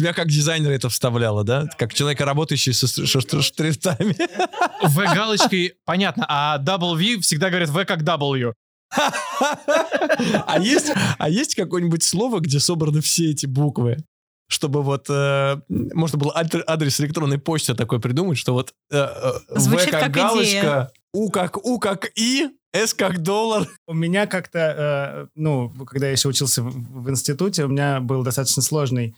тебя как дизайнера это вставляло, да? Как человека, работающий со ш- ш- штрихтами. В галочкой понятно, а W всегда говорят В как W. А есть, а есть какое-нибудь слово, где собраны все эти буквы? Чтобы вот э, можно было адрес электронной почты такой придумать, что вот э, э, В как как галочка, идея. У как У как И, С как доллар. У меня как-то, э, ну, когда я еще учился в, в институте, у меня был достаточно сложный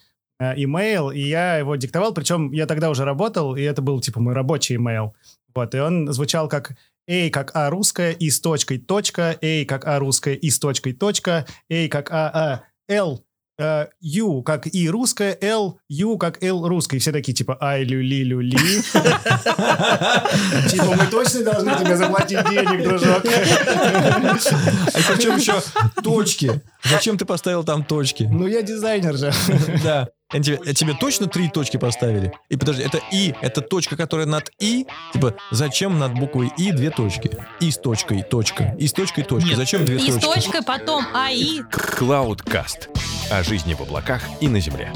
имейл, и я его диктовал, причем я тогда уже работал, и это был, типа, мой рабочий имейл. Вот, и он звучал как «Эй, как А русская, и с точкой, точка, Эй, как А русская, и с точкой, точка, Эй, как А, А, Л, э, Ю, как И русская, Л, Ю, как Л русская. И все такие, типа, ай, лю, ли, лю, ли. Типа, мы точно должны тебе заплатить денег, дружок. А причем еще точки. Зачем ты поставил там точки? Ну, я дизайнер же. Да. А тебе, а тебе точно три точки поставили? И подожди, это И, это точка, которая над И? Типа, зачем над буквой И две точки? И с точкой, точка. И с точкой, точка. Нет. Зачем две И с точки? точкой, потом АИ. Cloudcast. О жизни в облаках и на земле.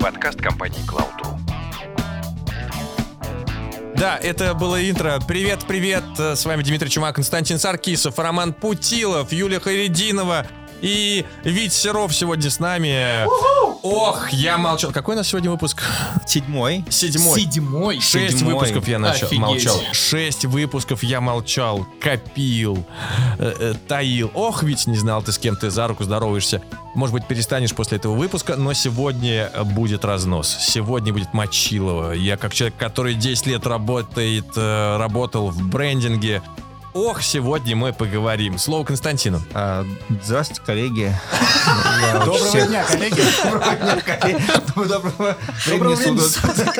Подкаст компании Cloud.ru. Да, это было интро. Привет, привет. Э, С вами Дмитрий Чумак, Константин Саркисов, Роман Путилов, Юлия Хайрединова и Вить Серов сегодня с нами. Ох, я молчал. Какой у нас сегодня выпуск? Седьмой. Седьмой. Седьмой. Шесть Седьмой. выпусков я начал, Офигеть. молчал. Шесть выпусков я молчал, копил, э, э, таил. Ох, ведь не знал ты, с кем ты за руку здороваешься. Может быть, перестанешь после этого выпуска, но сегодня будет разнос. Сегодня будет Мочилова. Я как человек, который 10 лет работает, э, работал в брендинге. Ох, сегодня мы поговорим. Слово Константину. А, здравствуйте, коллеги. Доброго дня, коллеги. Доброго дня, коллеги. Доброго времени времени суток.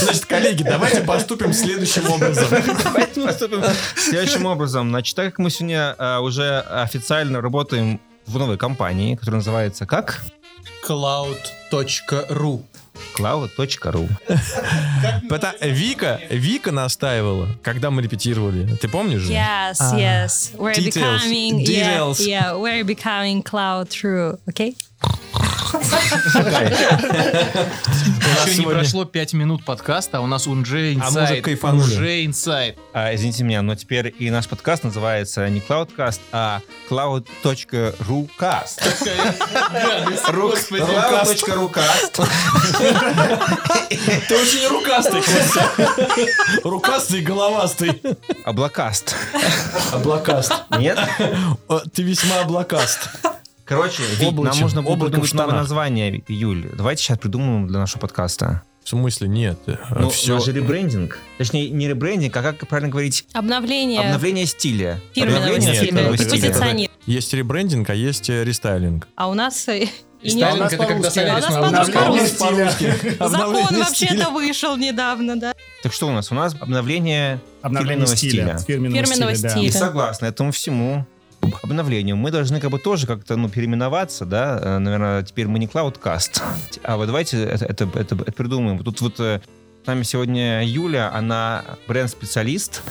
Значит, коллеги, давайте поступим следующим образом. Давайте поступим следующим образом. Значит, так как мы сегодня а, уже официально работаем в новой компании, которая называется как? Cloud.ru. cloud.ru. Пота- Вика, Вика настаивала, когда мы репетировали. Ты помнишь же? Yes, yes. We're Details. becoming, Details. yeah, yeah, we're becoming cloud true, okay? Еще не прошло 5 минут подкаста, а у нас уже А уже кайфанули. Уже инсайд. А, извините меня, но теперь и наш подкаст называется не Cloudcast, а cloud.rucast. Cloud.rucast. Ты очень рукастый. Рукастый и головастый. Облакаст. Облакаст. Нет? Ты весьма облакаст. Короче, Вить, нам нужно было Облако в придумать новое штанах. название, Юль. Давайте сейчас придумаем для нашего подкаста. В смысле, нет. Ну, все. у нас же ребрендинг. Точнее, не ребрендинг, а как правильно говорить? Обновление Обновление стиля. фирменного Обновление стиля, фирменного стиля. позиционирование. Есть ребрендинг, а есть э, рестайлинг. А у нас э, и нас это когда солярис А у нас на по-русски. стиля. закон вообще-то стиля. вышел недавно, да? Так что у нас? У нас обновление Обновление фирменного стиля. стиля. Фирменного Фирменного стиля, да. И стиля. согласно этому всему обновлению мы должны как бы тоже как-то ну переименоваться, да, Э, наверное, теперь мы не Cloudcast, а вот давайте это, это, это- это придумаем. Тут вот э, с нами сегодня Юля, она бренд-специалист.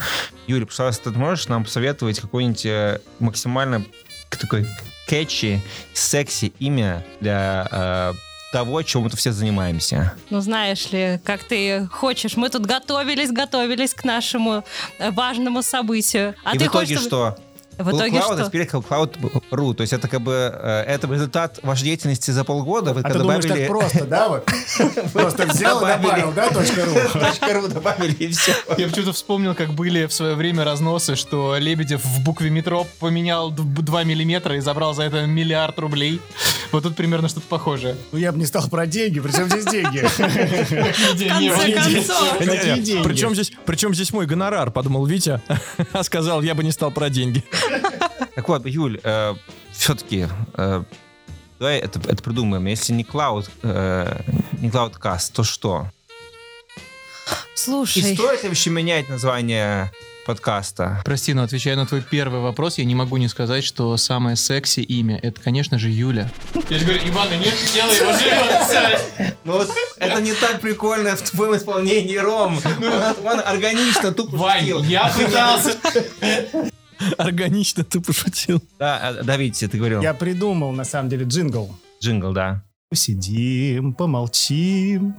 Юля, пожалуйста, ты можешь нам посоветовать какое-нибудь э, максимально такой кетчи, секси имя для того, чем мы все занимаемся? Ну, знаешь ли, как ты хочешь. Мы тут готовились, готовились к нашему важному событию. А И ты в итоге хочешь, чтобы- что? В Был итоге Cloud, что? теперь Cloud.ru. То есть это как бы э, это результат вашей деятельности за полгода. Вы А ты думаешь, добавили... так просто, да? Просто взял и Добавили. добавил, да, точка ру? .ру добавили и все. Я почему-то вспомнил, как были в свое время разносы, что Лебедев в букве метро поменял 2 миллиметра и забрал за это миллиард рублей. Вот тут примерно что-то похожее. Ну, я бы не стал про деньги, причем здесь деньги? Причем здесь, причем здесь мой гонорар, подумал Витя. А сказал, я бы не стал про деньги. Так вот, Юль, все-таки давай это, это придумаем. Если не Cloud, э, не Cloudcast, то что? И Слушай, стоит ли вообще менять название подкаста? Прости, но отвечая на твой первый вопрос, я не могу не сказать, что самое секси имя это, конечно же, Юля. Я же говорю, Ивана, нет, делай его живо, Ну вот это не так прикольно в твоем исполнении, Ром. Он, органично тупо Вань, я пытался. Органично ты пошутил. Да, а, Давид, ты говорил. Я придумал, на самом деле, джингл. Джингл, да. Посидим, помолчим,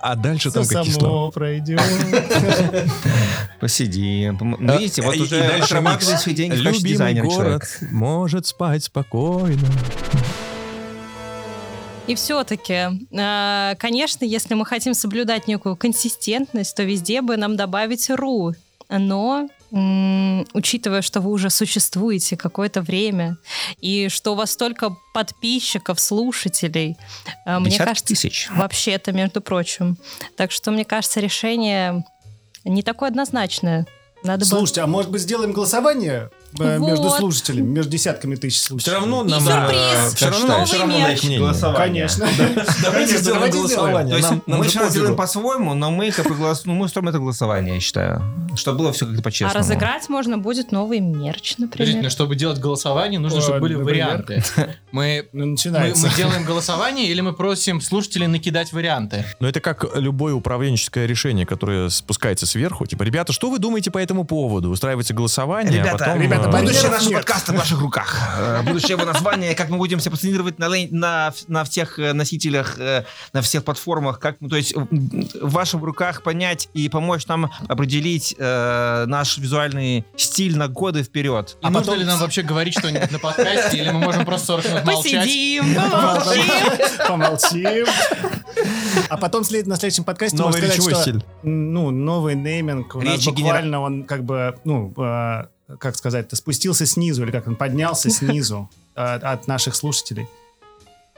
А дальше все там какие само слова? пройдет. Посидим. Ну, видите, вот уже дальше отрабатывает свои деньги в качестве Любимый дизайнера город может спать спокойно. И все-таки, э, конечно, если мы хотим соблюдать некую консистентность, то везде бы нам добавить ру. Но учитывая, что вы уже существуете какое-то время, и что у вас столько подписчиков, слушателей, э, мне 50 кажется, тысяч. вообще-то, между прочим. Так что, мне кажется, решение не такое однозначное. Надо. Слушайте, а может быть сделаем голосование э, между Вот. слушателями, между десятками тысяч слушателей? Все равно И нам... сюрприз. все равно, Новый все равно на их мнение. Конечно. Давайте сделаем голосование. Мы пофигу. делаем по-своему, но мы ну, мы устроим это голосование, я считаю. Чтобы было все как-то А по-честному. разыграть можно будет новый мерч, но например. чтобы делать голосование, нужно, чтобы были варианты. Мы, Ну, мы, делаем голосование или мы просим слушателей накидать варианты? Но это как любое управленческое решение, которое спускается сверху. Типа, ребята, что вы думаете по этому поводу? Устраивается голосование, а Ребята, потом... ребята, э, будущее Нет. нашего подкаста в ваших руках. Э, Будущее его название, как мы будем себя позиционировать на, на, на всех э, носителях, на всех платформах. Как, мы- то есть в ваших руках понять и помочь нам определить э, наш визуальный стиль на годы вперед. И нужно ли нам вообще говорить что-нибудь на подкасте, или мы можем просто 40 минут молчать? Посидим, помолчим. Помолчим. А потом на следующем подкасте Новый сказать, что стиль. ну, новый нейминг у нас буквально он как бы, ну, э, как сказать-то, спустился снизу, или как он поднялся снизу э, от наших слушателей.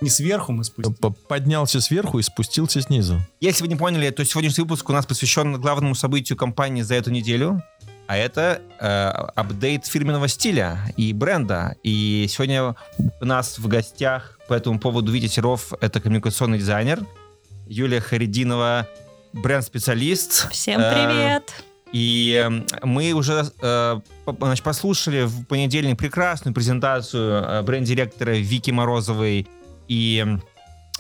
Не сверху мы спустились. Поднялся сверху и спустился снизу. Если вы не поняли, то сегодняшний выпуск у нас посвящен главному событию компании за эту неделю. А это э, апдейт фирменного стиля и бренда. И сегодня у нас в гостях по этому поводу Витя Серов, это коммуникационный дизайнер. Юлия Харидинова, бренд-специалист. Всем Э, привет. И мы уже э, значит, послушали в понедельник прекрасную презентацию э, бренд-директора Вики Морозовой и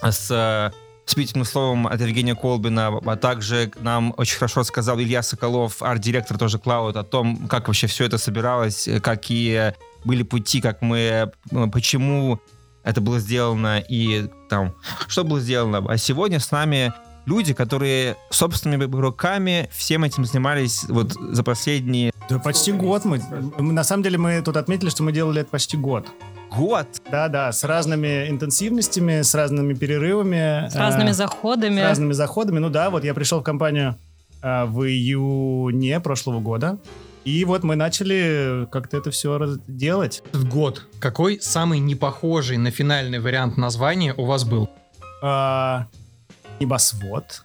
с э, вступительным словом от Евгения Колбина, а также нам очень хорошо сказал Илья Соколов, арт-директор тоже Cloud, о том, как вообще все это собиралось, какие были пути, как мы, почему это было сделано и там, что было сделано. А сегодня с нами люди, которые собственными руками всем этим занимались вот за последние Да почти год мы. На самом деле мы тут отметили, что мы делали это почти год. год. Да-да, с разными интенсивностями, с разными перерывами. С разными э, заходами. с разными заходами. Ну да, вот я пришел в компанию э, в июне прошлого года. И вот мы начали как-то это все делать. Этот год. Какой самый непохожий на финальный вариант названия у вас был? А, Небосвод.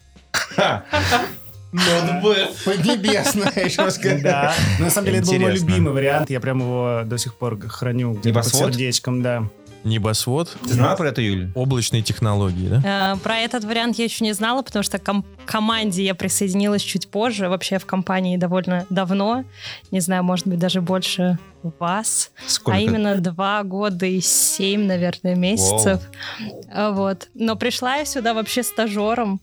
Поднебесная, еще раз Да. Но на самом деле это был мой любимый вариант. Я прям его до сих пор храню где-то под сердечком, да. Небосвод, Ты знала про это, Юль? облачные технологии, да? Э, Про этот вариант я еще не знала, потому что к ком- команде я присоединилась чуть позже. Вообще я в компании довольно давно. Не знаю, может быть, даже больше вас. Сколько? А именно два года и семь, наверное, месяцев. А Вот. Но пришла я сюда вообще стажером.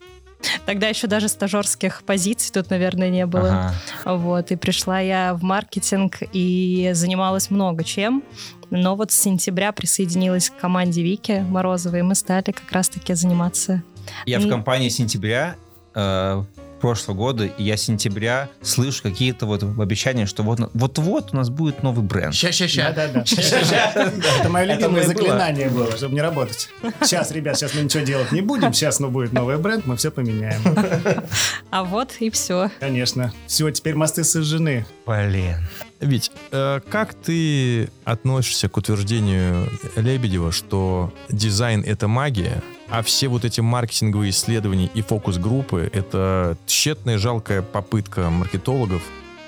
Тогда еще даже стажерских позиций тут, наверное, не было. Ага. Вот, и пришла я в маркетинг и занималась много чем. Но вот с сентября присоединилась к команде Вики Морозовой, и мы стали как раз-таки заниматься. Я в М. компании сентября э, прошлого года, и я с сентября слышу какие-то вот обещания, что вот- вот-вот у нас будет новый бренд. Ща-ща-ща. Да-да-да. Это мое Это любимое заклинание было, чтобы не работать. Сейчас, ребят, сейчас мы ничего делать не будем. Сейчас, ну, будет новый бренд, мы все поменяем. А вот и все. Конечно. Все, теперь мосты сожжены. Блин. Вить, э, как ты относишься к утверждению Лебедева, что дизайн — это магия, а все вот эти маркетинговые исследования и фокус-группы — это тщетная, жалкая попытка маркетологов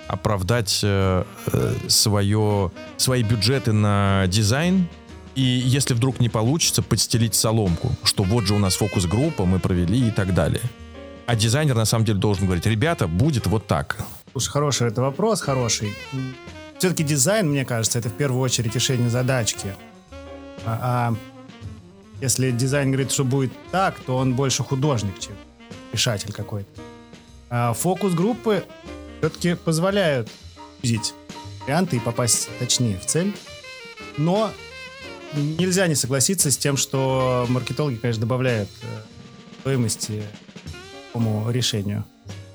оправдать э, э, свое, свои бюджеты на дизайн, и если вдруг не получится, подстелить соломку, что вот же у нас фокус-группа, мы провели и так далее. А дизайнер на самом деле должен говорить, ребята, будет вот так. Слушай, хороший это вопрос, хороший. Все-таки дизайн, мне кажется, это в первую очередь решение задачки. А, а если дизайн говорит, что будет так, то он больше художник, чем решатель какой-то. А фокус-группы все-таки позволяют видеть варианты и попасть точнее в цель. Но нельзя не согласиться с тем, что маркетологи, конечно, добавляют э, стоимости такому решению.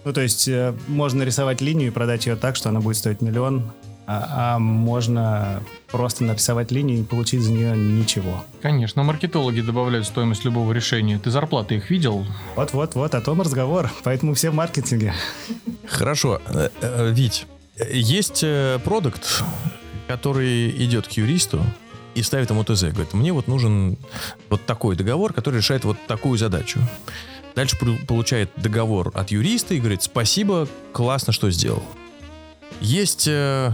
Ну, то есть э, можно нарисовать линию и продать ее так, что она будет стоить миллион, а, а можно просто нарисовать линию и получить за нее ничего. Конечно, маркетологи добавляют стоимость любого решения. Ты зарплаты их видел? Вот-вот-вот, о том разговор. Поэтому все в маркетинге. Хорошо. Э, э, Вить, есть продукт, который идет к юристу и ставит ему ТЗ. Говорит, мне вот нужен вот такой договор, который решает вот такую задачу. Дальше получает договор от юриста и говорит, спасибо, классно, что сделал. Есть э,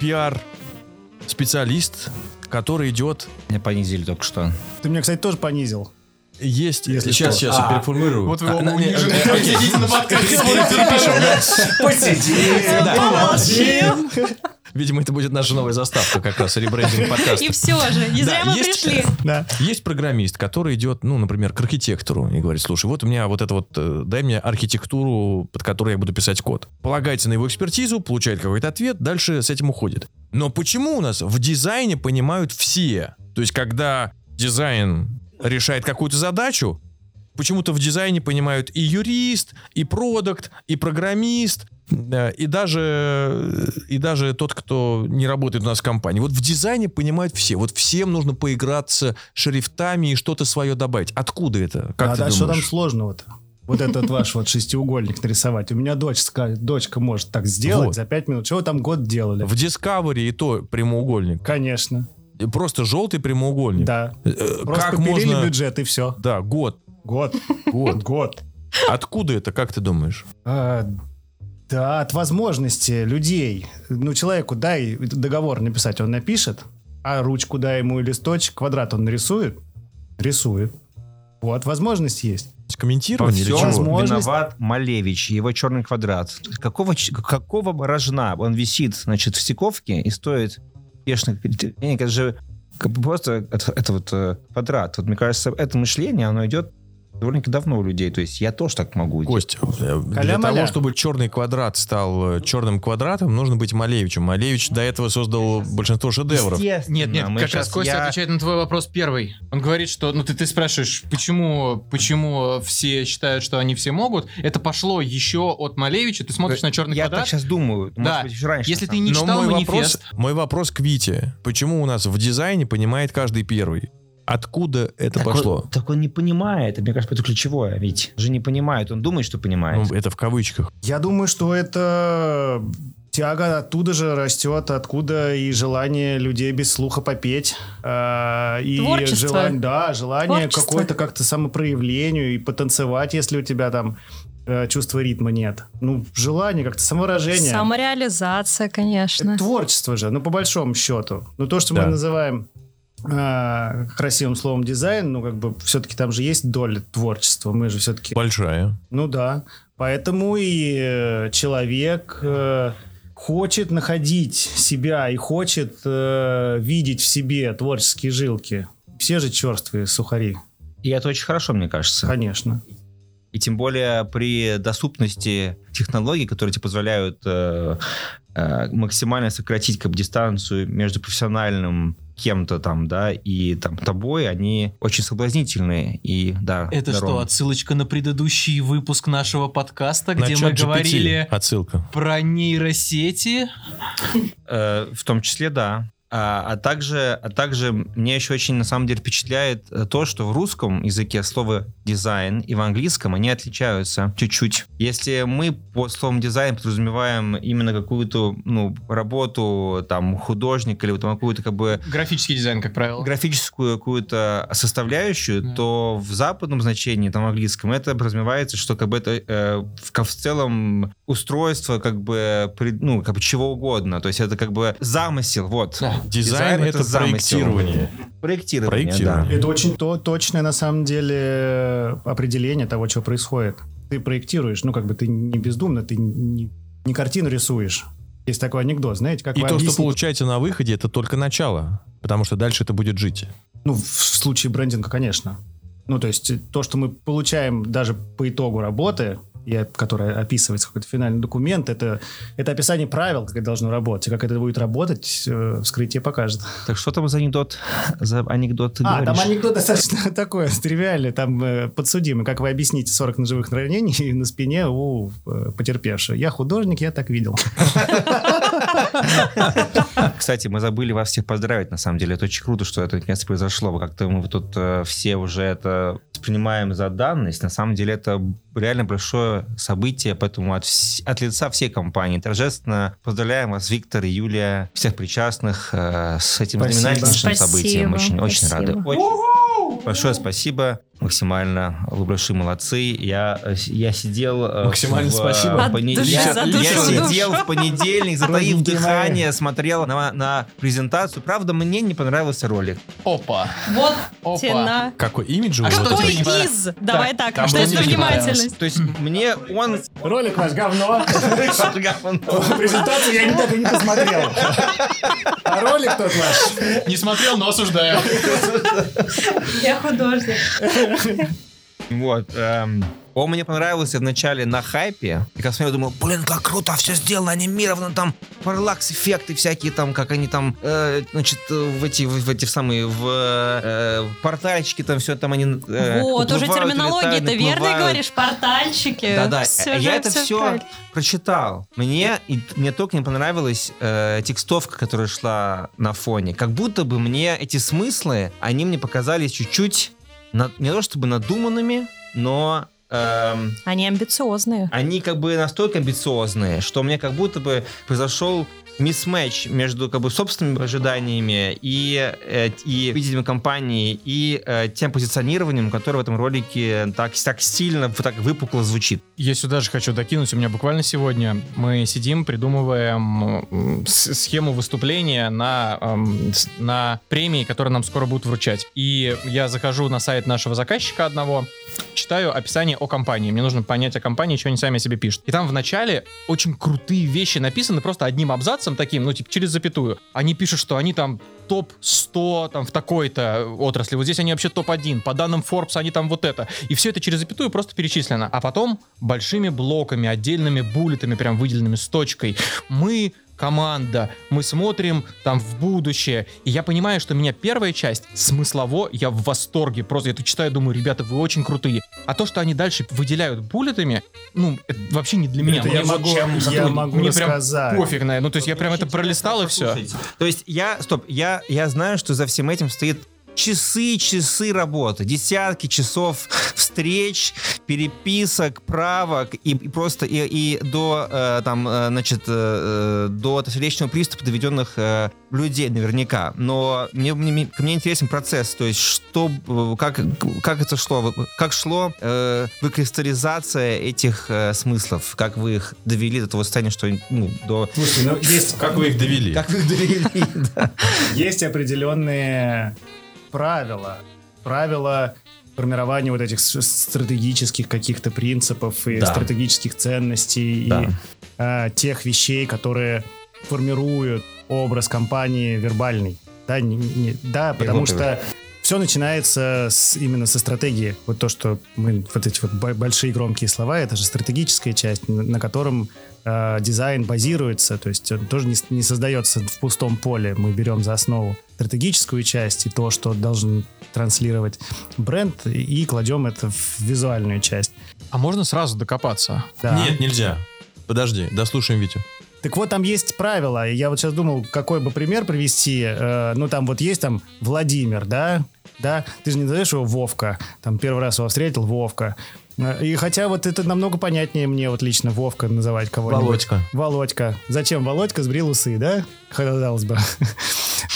пиар-специалист, который идет... Меня понизили только что. Ты меня, кстати, тоже понизил. Есть... Если сейчас, что. сейчас, я переформулирую. Вот вы А, оба унижены. э, окей. Сидите на подкасте. Видимо, это будет наша новая заставка как раз, ребрендинг подкаста. И все же, не зря мы пришли. Есть программист, который идет, ну, например, к архитектору и говорит, слушай, вот у меня вот это вот, э, дай мне архитектуру, под которой я буду писать код. Полагается на его экспертизу, получает какой-то ответ, дальше с этим уходит. Но почему у нас в дизайне понимают все? То есть, когда дизайн решает какую-то задачу, почему-то в дизайне понимают и юрист, и продукт, и программист, и даже, и даже тот, кто не работает у нас в компании. Вот в дизайне понимают все. Вот всем нужно поиграться шрифтами и что-то свое добавить. Откуда это? Как а да, что там думаешь? сложного-то? Вот этот ваш вот шестиугольник нарисовать. У меня дочь, ска- дочка может так сделать Вот. за пять минут. Чего вы там год делали? В Discovery и то прямоугольник. Конечно. Просто желтый прямоугольник. Да. Э, Просто Как можно... бюджет и все. Да, год. Год. Год. Год. Откуда это, как ты думаешь? А, да, от возможности людей. Ну, человеку дай договор написать, он напишет, а ручку дай ему и листочек, квадрат он нарисует, рисует. Вот, возможность есть. Комментирование чего? Возможность- виноват Малевич, его черный квадрат. Какого, какого рожна он висит, значит, в стиковке и стоит бешеных... денег? Это же как бы просто это, это вот э, квадрат. Вот мне кажется, это мышление, оно идет довольно-таки давно у людей. То есть я тоже так могу. Кость, э, для того, чтобы черный квадрат стал э, черным квадратом, нужно быть Малевичем. Малевич до этого создал большинство шедевров. Нет, нет, мы как раз Костя я- отвечает на твой вопрос первый. Он говорит, что, ну ты, ты спрашиваешь, почему, почему все считают, что они все могут. Это пошло еще от Малевича. Ты смотришь на черный Я квадрат. так сейчас думаю. Да. Может быть, еще раньше. Если ты не Но читал мой манифест. вопрос, мой вопрос к Вите. Почему у нас в дизайне понимает каждый первый? Откуда это Так пошло? Он, так он не понимает. Мне кажется, это ключевое. Ведь же не понимает. Он думает, что понимает. Ну, это в кавычках. Я думаю, что это тяга оттуда же растет, откуда и желание людей без слуха попеть. а, и Творчество. желание, да, желание какое-то как-то самопроявлению и потанцевать, если у тебя там э, чувства ритма нет. Ну, желание как-то самовыражение. Самореализация, конечно. Это творчество же, ну, по большому счету. Ну, то, что Да. мы называем а, красивым словом дизайн, ну, как бы, все-таки там же есть доля творчества. Мы же все-таки... Большая. Ну, да. Поэтому и э, человек э, хочет находить себя и хочет э, видеть в себе творческие жилки. Все же черствые сухари, И это очень хорошо, мне кажется. конечно. И тем более при доступности технологий, которые тебе позволяют э, э, максимально сократить как бы, дистанцию между профессиональным кем-то там, да, и там тобой, они очень соблазнительные. И да, Это что, здорово. отсылочка на предыдущий выпуск нашего подкаста, где На мы ChatGPT говорили Отсылка. про нейросети? Э, в том числе, да. А, а также, а также мне еще очень на самом деле впечатляет э, то, что в русском языке слово дизайн и в английском они отличаются чуть-чуть. Если мы по словам дизайн подразумеваем именно какую-то ну, работу там художника или вот какую-то как бы Графический дизайн, как правило. графическую какую-то составляющую, Да. то в западном значении, там в английском, это подразумевается, что как бы это э, в, в целом устройство как бы, ну, как бы чего угодно. То есть это как бы замысел, вот. Да. Дизайн, это, замысел. проектирование. Проектирование, Проектирование. Это очень то, точное, на самом деле, определение того, что происходит. Ты проектируешь, ну, как бы ты не бездумно, ты не, не картину рисуешь. Есть такой анекдот, знаете, как И вы то, что объясните- получаете на выходе, это только начало. Потому что дальше это будет жить. Ну, в, в случае брендинга, конечно. Ну, то есть то, что мы получаем даже по итогу работы, и, которое описывается какой-то финальный документ, это, это описание правил, как это должно работать. И как это будет работать, э, вскрытие покажет. Так что там за анекдот? За анекдот ты А, говоришь? там анекдот достаточно такой, тривиальный. Там э, подсудимый. Как вы объясните 40 ножевых ранений на спине у э, потерпевшего? Я художник, я так видел. Кстати, мы забыли вас всех поздравить, на самом деле. Это очень круто, что это наконец произошло. Как-то мы тут э, все уже это воспринимаем за данность. На самом деле это реально большое событие, поэтому от, вс- от лица всей компании торжественно поздравляем вас, Виктор, Юлия, всех причастных э, с этим Спасибо, событием. Очень, очень рады. Очень большое спасибо. Максимально. Вы большие молодцы. Я, я сидел... э, Максимально в, э, спасибо. От поне- души, Я, я сидел в понедельник, затаив дыхание, смотрел на, на презентацию. Правда, мне не понравился ролик. Опа. Вот Опа. тена. Какой имидж у А не понравилось? из? Давай Так, так, что это не внимательность? То есть мне он... Ролик ваш говно. Презентацию я так и не посмотрел. А ролик тот ваш. Не смотрел, но осуждаю. Я художник. Вот. эм, он мне понравился вначале на хайпе. И как смотрел, думал, блин, как круто все сделано, анимировано, там параллакс эффекты всякие, там, как они там, э, значит, в эти, в, в эти самые, в э, портальчики там все там они э, Вот, уже терминология, ты верно говоришь? Портальчики. Да-да, я это все правильно. прочитал. Мне, и, мне только не понравилась э, текстовка, которая шла на фоне. Как будто бы мне эти смыслы, они мне показались чуть-чуть, на- не то чтобы надуманными, но эм, Они амбициозные. они как бы настолько амбициозные, что мне как будто бы произошел мисс-матч между как бы собственными ожиданиями и, э, и видением компании и э, тем позиционированием, которое в этом ролике так, так стильно, так выпукло звучит. Я сюда же хочу докинуть. У меня буквально сегодня мы сидим, придумываем схему выступления на, эм, на премии, которые нам скоро будут вручать. И я захожу на сайт нашего заказчика одного, читаю описание о компании. Мне нужно понять о компании, что они сами о себе пишут. И там в начале очень крутые вещи написаны просто одним абзацем таким, ну, типа, через запятую. Они пишут, что они там топ-100 там в такой-то отрасли. Вот здесь они вообще топ-1. По данным Forbes они там вот это. И все это через запятую просто перечислено. А потом большими блоками, отдельными буллетами, прям выделенными с точкой. Мы команда, мы смотрим там в будущее. И я понимаю, что меня первая часть смыслово, я в восторге. Просто я тут читаю, думаю, ребята, вы очень крутые. А то, что они дальше выделяют буллетами, ну, это вообще не для меня. Это я могу, вообще- я ну, могу мне прям рассказать. пофиг на это. Ну, то есть я прям это пролистал и все. То есть я, стоп, я, я знаю, что за всем этим стоит часы, часы работы, десятки часов встреч, переписок, правок и, и просто и, и до э, там э, значит э, э, до сердечного приступа доведенных э, людей наверняка. Но мне, мне ко мне интересен процесс, то есть что э, как как это шло, как шло э, выкристаллизация этих э, смыслов, как вы их довели до того состояния, что ну, до Слушай, ну есть, Как вы их довели? как вы их довели, да. есть определенные правила. Правила формирования вот этих стратегических каких-то принципов и Да. стратегических ценностей Да. и а, тех вещей, которые формируют образ компании вербальный. Да, не- не- да потому что все начинается с, именно со стратегии. Вот то, что мы, вот эти вот бо- большие громкие слова, это же стратегическая часть, на, на котором э, дизайн базируется, то есть он тоже не, не создается в пустом поле. Мы берем за основу стратегическую часть и то, что должен транслировать бренд, и кладем это в визуальную часть. А можно сразу докопаться? Да. Нет, нельзя. Подожди, дослушаем Витю. Так вот, там есть правила. и Я вот сейчас думал, какой бы пример привести. Э, ну, там вот есть там Владимир, да? Да? Ты же не назовешь его Вовка. Там первый раз его встретил Вовка. Э, И хотя вот это намного понятнее мне вот лично Вовка называть кого-нибудь. Володька. Володька. Зачем Володька сбрил усы, да? Казалось бы.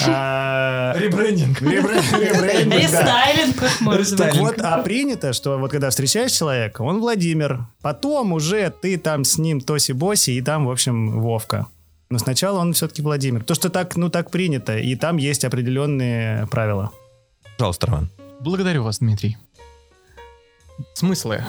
А, Ребрендинг. Рестайлинг, как может быть. Так вот, а принято, что вот когда встречаешь человека, он Владимир, потом уже ты там с ним тоси-боси, и там, в общем, Вовка. Но сначала он все-таки Владимир. То, что так, ну, так принято, и там есть определенные правила. Пожалуйста, Роман. Благодарю вас, Дмитрий. Смыслы.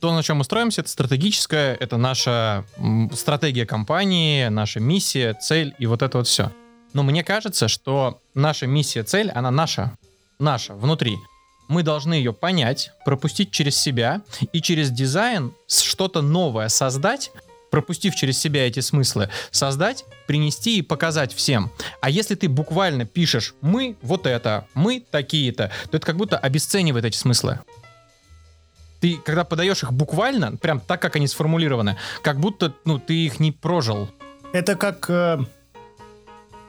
То, на чем мы строимся, это стратегическое, это наша стратегия компании, наша миссия, цель и вот это вот все. Но мне кажется, что наша миссия, цель, она наша. Наша, внутри. мы должны ее понять, пропустить через себя и через дизайн что-то новое создать, пропустив через себя эти смыслы, создать, принести и показать всем. А если ты буквально пишешь «мы вот это», «мы такие-то», то это как будто обесценивает эти смыслы. Ты, когда подаешь их буквально, прям так, как они сформулированы, как будто ну, ты их не прожил. Это как... э,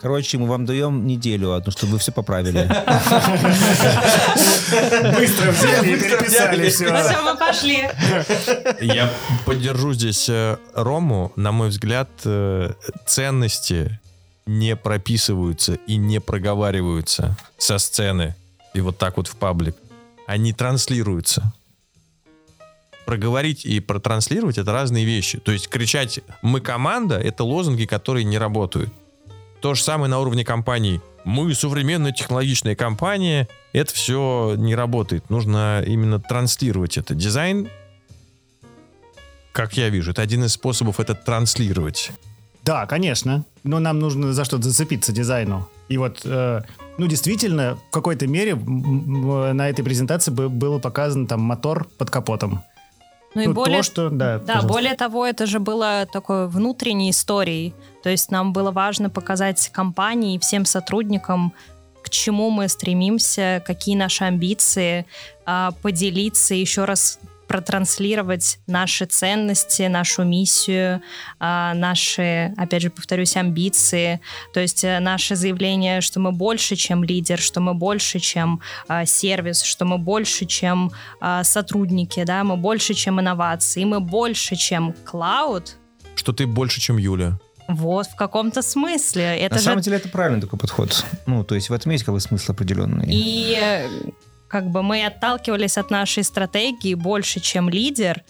Короче, мы вам даем неделю одну, чтобы вы все поправили. Быстро взяли и переписали Ну все. все, мы пошли. Я поддержу здесь э, Рому. На мой взгляд, э, ценности не прописываются и не проговариваются со сцены и вот так вот в паблик. Они транслируются. Проговорить и протранслировать — это разные вещи. То есть кричать «мы команда» — это лозунги, которые не работают. То же самое на уровне компаний. Мы современная технологичная компания. Это все не работает. Нужно именно транслировать это. Дизайн как я вижу, это один из способов это транслировать. Да, конечно. Но нам нужно за что-то зацепиться дизайну. И вот, э, ну, действительно, в какой-то мере на этой презентации бы- был показан там мотор под капотом. Ну и Ну, более то, что... Да, Да, пожалуйста. более того, это же было такой внутренней историей. То есть нам было важно показать компании и всем сотрудникам, к чему мы стремимся, какие наши амбиции, а, поделиться еще раз протранслировать наши ценности, нашу миссию, а, наши, опять же, повторюсь, амбиции, то есть э, наше заявление, что мы больше, чем лидер, что мы больше, чем а, сервис, что мы больше, чем а, сотрудники, да, мы больше, чем инновации, мы больше, чем клауд, Что ты больше, чем Юля. вот в каком-то смысле. Это На же самом деле это правильный такой подход. Ну, то есть в этом есть как бы смысл определенный. И э, как бы мы отталкивались от нашей стратегии больше, чем лидер.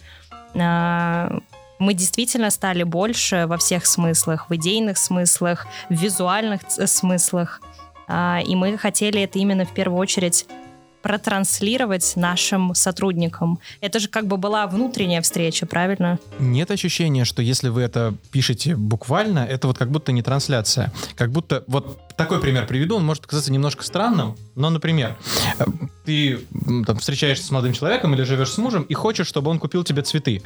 А, Мы действительно стали больше во всех смыслах, в идейных смыслах, в визуальных ц- смыслах. А, И мы хотели это именно в первую очередь протранслировать нашим сотрудникам. Это же как бы была внутренняя встреча, правильно? Нет ощущения, что если вы это пишете буквально, это вот как будто не трансляция. Как будто, вот такой пример приведу, он может показаться немножко странным, но, например, э, ты там, встречаешься с молодым человеком или живешь с мужем и хочешь, чтобы он купил тебе цветы.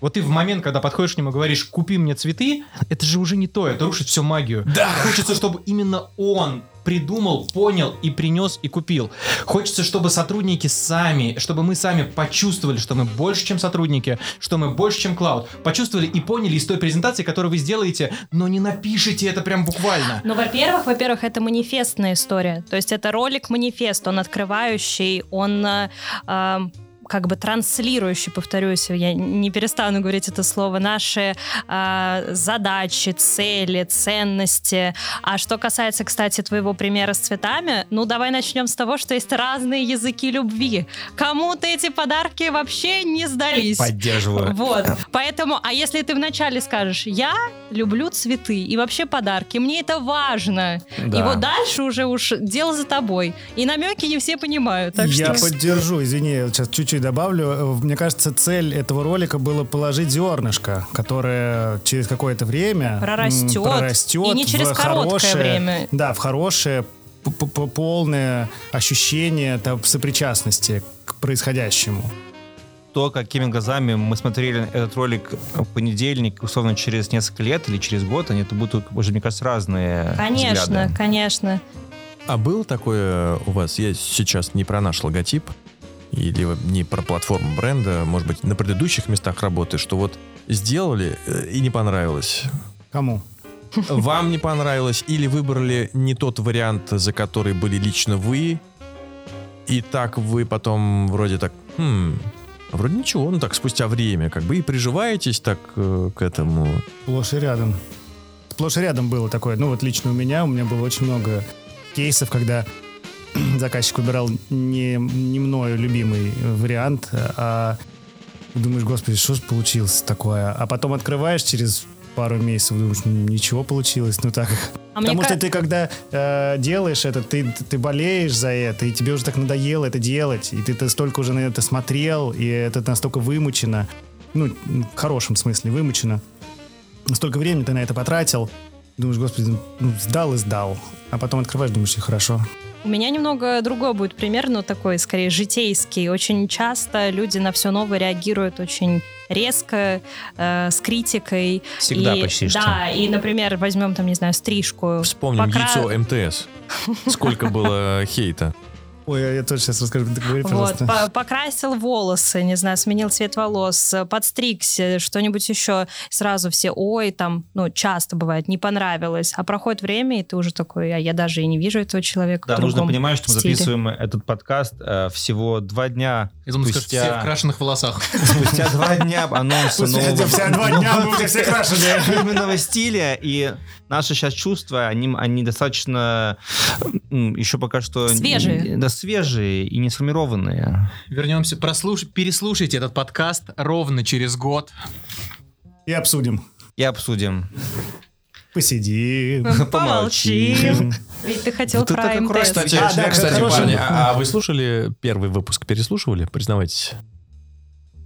Вот ты в момент, когда подходишь к нему и говоришь, купи мне цветы, это же уже не то, это рушит всю магию. Да. Хочется, чтобы именно он придумал, понял и принес и купил. Хочется, чтобы сотрудники сами, чтобы мы сами почувствовали, что мы больше, чем сотрудники, что мы больше, чем клауд. Почувствовали и поняли из той презентации, которую вы сделаете, но не напишите это прям буквально. Ну, во-первых, во-первых, это манифестная история. То есть это ролик-манифест, он открывающий, он э, э, как бы транслирующий, повторюсь, я не перестану говорить это слово, наши э, задачи, цели, ценности. А что касается, кстати, твоего примера с цветами, ну, давай начнем с того, что есть разные языки любви. Кому-то эти подарки вообще не сдались. Поддерживаю. Вот. Поэтому, а если ты вначале скажешь, я люблю цветы и вообще подарки, мне это важно. Да. И вот дальше уже уж дело за тобой. И намеки не все понимают. Так Я что... поддержу, извини, сейчас чуть-чуть добавлю. Э, Мне кажется, цель этого ролика было положить зернышко, которое через какое-то время Прорастет. прорастет И не через короткое хорошее- время. Да, в хорошее полное ощущение там, сопричастности к происходящему. То, какими глазами мы смотрели этот ролик в понедельник, условно, через несколько лет или через год, они это будут, уже, мне кажется, разные Конечно, взгляды. конечно. А было такое у вас, я сейчас не про наш логотип, или не про платформу бренда, может быть, на предыдущих местах работы, что вот сделали э, и не понравилось. Кому? Вам не понравилось, или выбрали не тот вариант, за который были лично вы, и так вы потом вроде так, хм, вроде ничего, ну так спустя время, как бы и приживаетесь так э, к этому. Сплошь и рядом. Сплошь и рядом было такое. Ну вот лично у меня, у меня было очень много кейсов, когда заказчик выбирал не, не мною любимый вариант, а думаешь, господи, что же получилось такое? А потом открываешь через пару месяцев, думаешь, «М, ничего получилось, ну так. А Потому что ты когда э, делаешь это, ты, ты болеешь за это, и тебе уже так надоело это делать, и ты, ты столько уже на это смотрел, и это настолько вымучено, ну, в хорошем смысле вымучено, столько времени ты на это потратил, думаешь, господи, ну, сдал и сдал, а потом открываешь, думаешь, и хорошо. У меня немного другой будет пример, но такой, скорее, житейский. Очень часто люди на все новое реагируют очень резко, э, с критикой. Всегда и, почти что. Да, и, например, возьмем там, не знаю, стрижку. Вспомним Покра- яйцо МТС. Сколько было хейта. Ой, я, я тоже сейчас расскажу. Ты говори, Вот, пожалуйста. по- покрасил волосы, не знаю, сменил цвет волос, э, подстригся, что-нибудь еще. Сразу все, ой, там, ну, часто бывает, не понравилось. А проходит время, и ты уже такой, а я даже и не вижу этого человека Да, нужно понимать, что мы стиле. записываем этот подкаст э, всего два дня. Я думаю, скажешь, Спустя- все в крашенных волосах. Спустя два дня анонса нового... вся два дня мы уже все крашеные. фирменного стиля, и наши сейчас чувства, они, они достаточно еще пока что... Свежие. Да, свежие и не сформированные. Вернемся, прослуш... переслушайте этот подкаст ровно через год. И обсудим. И обсудим. Посидим. Помолчим. Ведь ты хотел Вот это про МТС. Кстати, А, да, кстати, парни, а, а вы слушали первый выпуск? Переслушивали? Признавайтесь.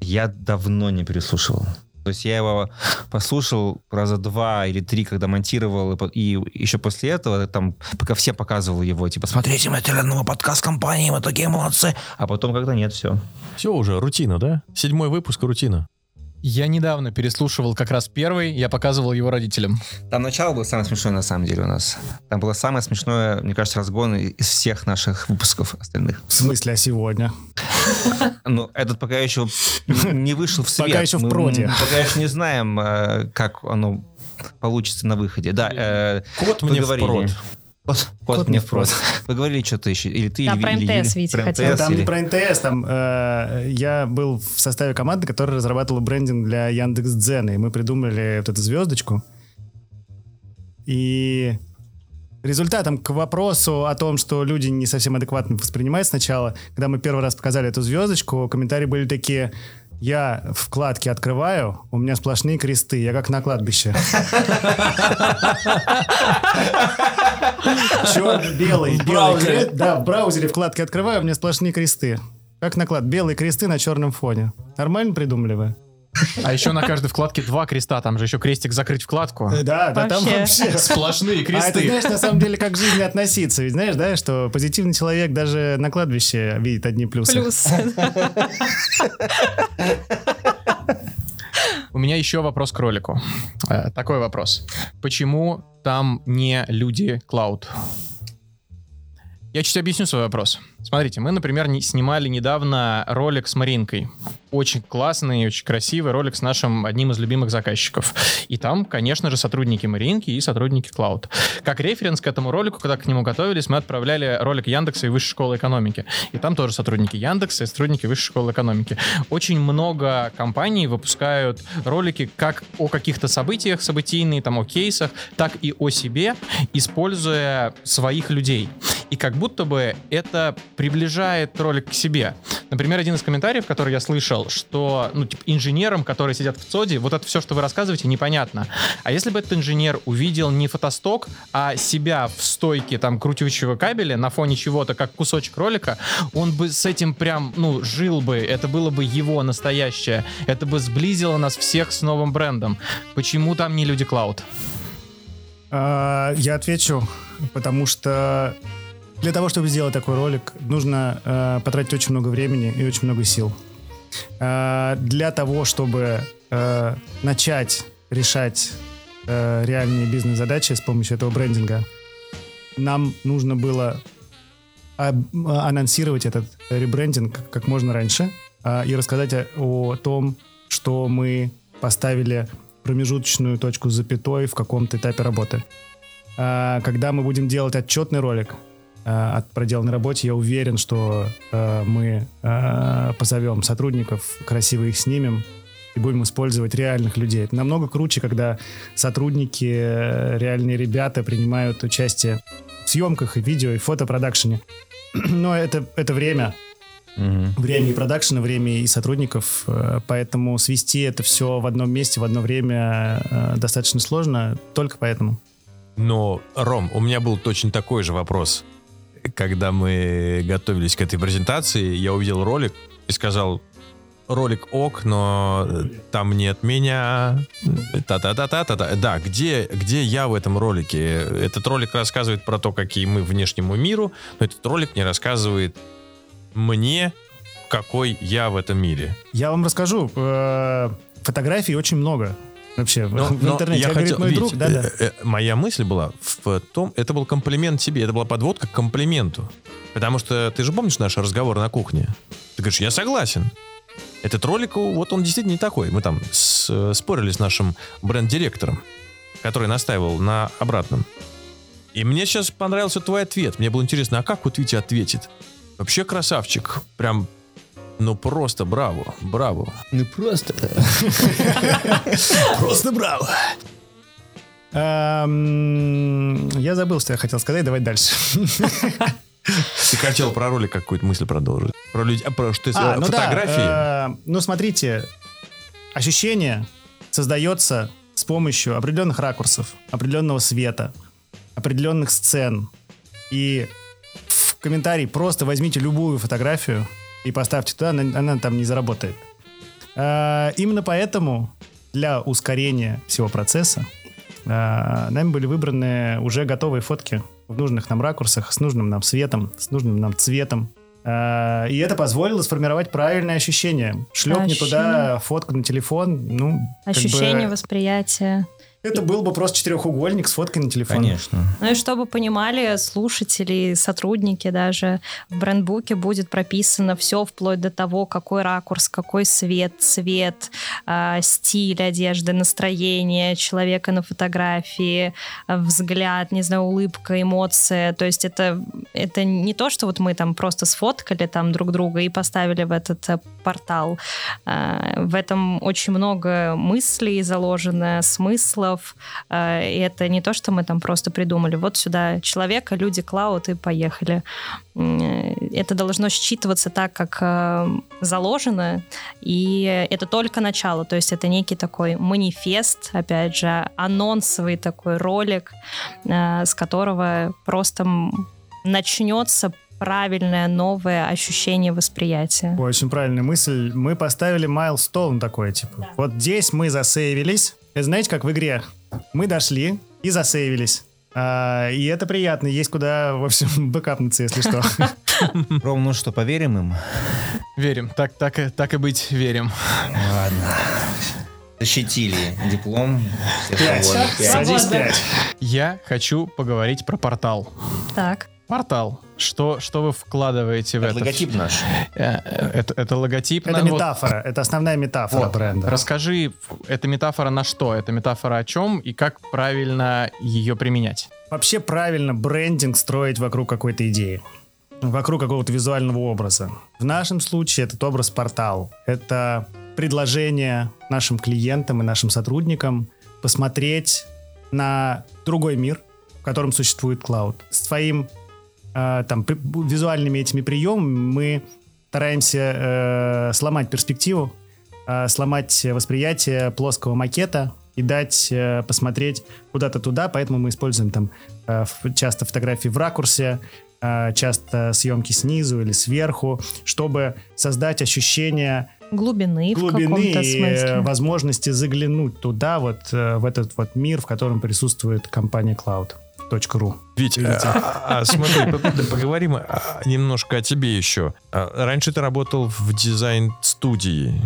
Я давно не переслушивал. То есть я его послушал раза два или три, когда монтировал, и, и еще после этого, там, пока все показывал его, типа, смотрите, мы теперь новый подкаст компании, мы такие молодцы. А потом, когда нет, все. Все уже, рутина, да? Седьмой выпуск, рутина. Я недавно переслушивал как раз первый, я показывал его родителям. Там начало было самое смешное на самом деле у нас. Там было самое смешное, мне кажется, разгон из всех наших выпусков остальных. В смысле, а сегодня? Ну, этот пока еще не вышел в свет. Пока еще в проде. Пока еще не знаем, э, как оно получится на выходе. Да, э, Кот мне говорили. впрод. Кот, кот мне впрод. Вы говорили что-то еще? Или ты, Да, или, про МТС? Витя Про хотел. МТС Там или- не про НТС, там э, я был в составе команды, которая разрабатывала брендинг для Яндекс Дзена, и мы придумали вот эту звездочку. И результатом к вопросу о том, что люди не совсем адекватно воспринимают сначала, когда мы первый раз показали эту звездочку, комментарии были такие, я вкладки открываю, у меня сплошные кресты, я как на кладбище. Черно-белый, белый крест. Да, в браузере вкладки открываю, у меня сплошные кресты. Как наклад. Белые кресты на черном фоне. Нормально придумали вы? А еще на каждой вкладке два креста, там же еще крестик закрыть вкладку. Да, да, там Вообще. Сплошные А это, кресты. знаешь, на самом деле, как к жизни относиться. Ведь знаешь, да, что позитивный человек даже на кладбище видит одни плюсы. Плюс. У меня еще вопрос к ролику. Э, Такой вопрос. Почему там не люди клауд? Я чуть объясню свой вопрос. Смотрите, мы, например, не- снимали недавно ролик с Маринкой. Очень классный, очень красивый ролик с нашим одним из любимых заказчиков. И там, конечно же, сотрудники Маринки и сотрудники Клауд. Как референс к этому ролику, когда к нему готовились, мы отправляли ролик Яндекса и Высшей школы экономики. И там тоже сотрудники Яндекса и сотрудники Высшей школы экономики. Очень много компаний выпускают ролики как о каких-то событиях событийные, там о кейсах, так и о себе, используя своих людей. И как будто бы это приближает ролик к себе. Например, один из комментариев, который я слышал, что ну, типа, инженерам, которые сидят в ЦОДе, вот это все, что вы рассказываете, непонятно. А если бы этот инженер увидел не фотосток, а себя в стойке там крутючего кабеля на фоне чего-то, как кусочек ролика, он бы с этим прям, ну, жил бы. Это было бы его настоящее. Это бы сблизило нас всех с новым брендом. Почему там не люди Клауд? А, Я отвечу, потому что для того, чтобы сделать такой ролик, нужно э, потратить очень много времени и очень много сил. А, Для того, чтобы э, начать решать э, реальные бизнес-задачи с помощью этого брендинга, нам нужно было анонсировать этот ребрендинг как можно раньше а, и рассказать о, о том, что мы поставили промежуточную точку с запятой в каком-то этапе работы. А, Когда мы будем делать отчетный ролик а, о проделанной работе, я уверен, что а, мы а, позовем сотрудников, красиво их снимем и будем использовать реальных людей. Это намного круче, когда сотрудники, э, реальные ребята принимают участие в съемках и видео, и фотопродакшене. Но это, это время, Мгм. время и продакшена, время и сотрудников, э, поэтому свести это все в одном месте в одно время э, достаточно сложно, только поэтому. Но, Ром, у меня был точно такой же вопрос. Когда мы готовились к этой презентации, я увидел ролик и сказал, ролик ок, но там нет меня. Та-та-та-та-та-та. Да, где, где я в этом ролике? Этот ролик рассказывает про то, какие мы внешнему миру, но этот ролик не рассказывает мне, какой я в этом мире. Я вам расскажу. э, Фотографий очень много. Вообще, Но- в но интернете. я говорит хотел- мой Вить, друг, да-да. э, э, моя мысль была в том, это был комплимент тебе, это была подводка к комплименту. Потому что ты же помнишь наш разговор на кухне? Ты говоришь, я согласен. Этот ролик, вот он действительно не такой. Мы там с- э, спорили с нашим бренд-директором, который настаивал на обратном. И мне сейчас понравился твой ответ. Мне было интересно, а как вот Витя ответит? Вообще красавчик. Прям, ну просто браво, браво. Ну просто. Просто браво. Эм, Я забыл, что я хотел сказать. Давай дальше. Ты хотел про ролик какую-то мысль продолжить? Про людей, а, про что А, ну фотографии? э, ну, смотрите, ощущение создается с помощью определенных ракурсов, определенного света, определенных сцен. И в комментарии просто возьмите любую фотографию и поставьте туда, она, она там не заработает. Э, именно поэтому для ускорения всего процесса э, нами были выбраны уже готовые фотки в нужных нам ракурсах, с нужным нам светом, с нужным нам цветом. Э, И это позволило сформировать правильное ощущение. Шлепни Ощущение. туда фотку на телефон, ну, как бы Ощущение, восприятие. Это был бы просто четырехугольник с фоткой на телефон. Конечно. Ну и чтобы понимали слушатели, сотрудники даже, в брендбуке будет прописано все вплоть до того, какой ракурс, какой свет, цвет, а, стиль одежды, настроение человека на фотографии, взгляд, не знаю, улыбка, эмоция. То есть это, это не то, что вот мы там просто сфоткали там друг друга и поставили в этот э, портал. А, В этом очень много мыслей заложено, смыслов. А, И это не то, что мы там просто придумали. Вот сюда человека, люди, клауд и поехали. Это должно считываться так, как э, заложено. И это только начало. То есть это некий такой манифест, опять же, анонсовый такой ролик, э, с которого просто начнется правильное новое ощущение восприятия. Очень правильная мысль. Мы поставили майлстоун такой, типа. Вот здесь мы засейвились. Это знаете, как в игре? Мы дошли и засейвились. А, и это приятно. Есть куда, в общем, бэкапнуться, если что. Ром, ну что, поверим им? Верим. Так, так, и- так и быть, верим. Ладно. Защитили диплом. Пять. Садись пять. Я хочу поговорить про портал. Так. Портал. Что, что вы вкладываете в Это это? логотип наш. Э, Это, это логотип. Это на- вот. метафора. Это основная метафора Вот. бренда. Расскажи, это метафора на что? Это метафора о чем и как правильно ее применять? Вообще правильно брендинг строить вокруг какой-то идеи. Вокруг какого-то визуального образа. В нашем случае этот образ портал. Это предложение нашим клиентам и нашим сотрудникам посмотреть на другой мир, в котором существует клауд. С твоим там при- визуальными этими приемами мы стараемся э, сломать перспективу, э, сломать восприятие плоского макета и дать э, посмотреть куда-то туда, поэтому мы используем там э, часто фотографии в ракурсе, э, часто съемки снизу или сверху, чтобы создать ощущение Глубины, в глубины каком-то и смысле. э, возможности заглянуть туда, вот э, в этот вот мир, в котором присутствует компания Cloud.ru. Вить, Видите? а, а, смотри, поговорим а, немножко о тебе еще. А, Раньше ты работал в дизайн-студии.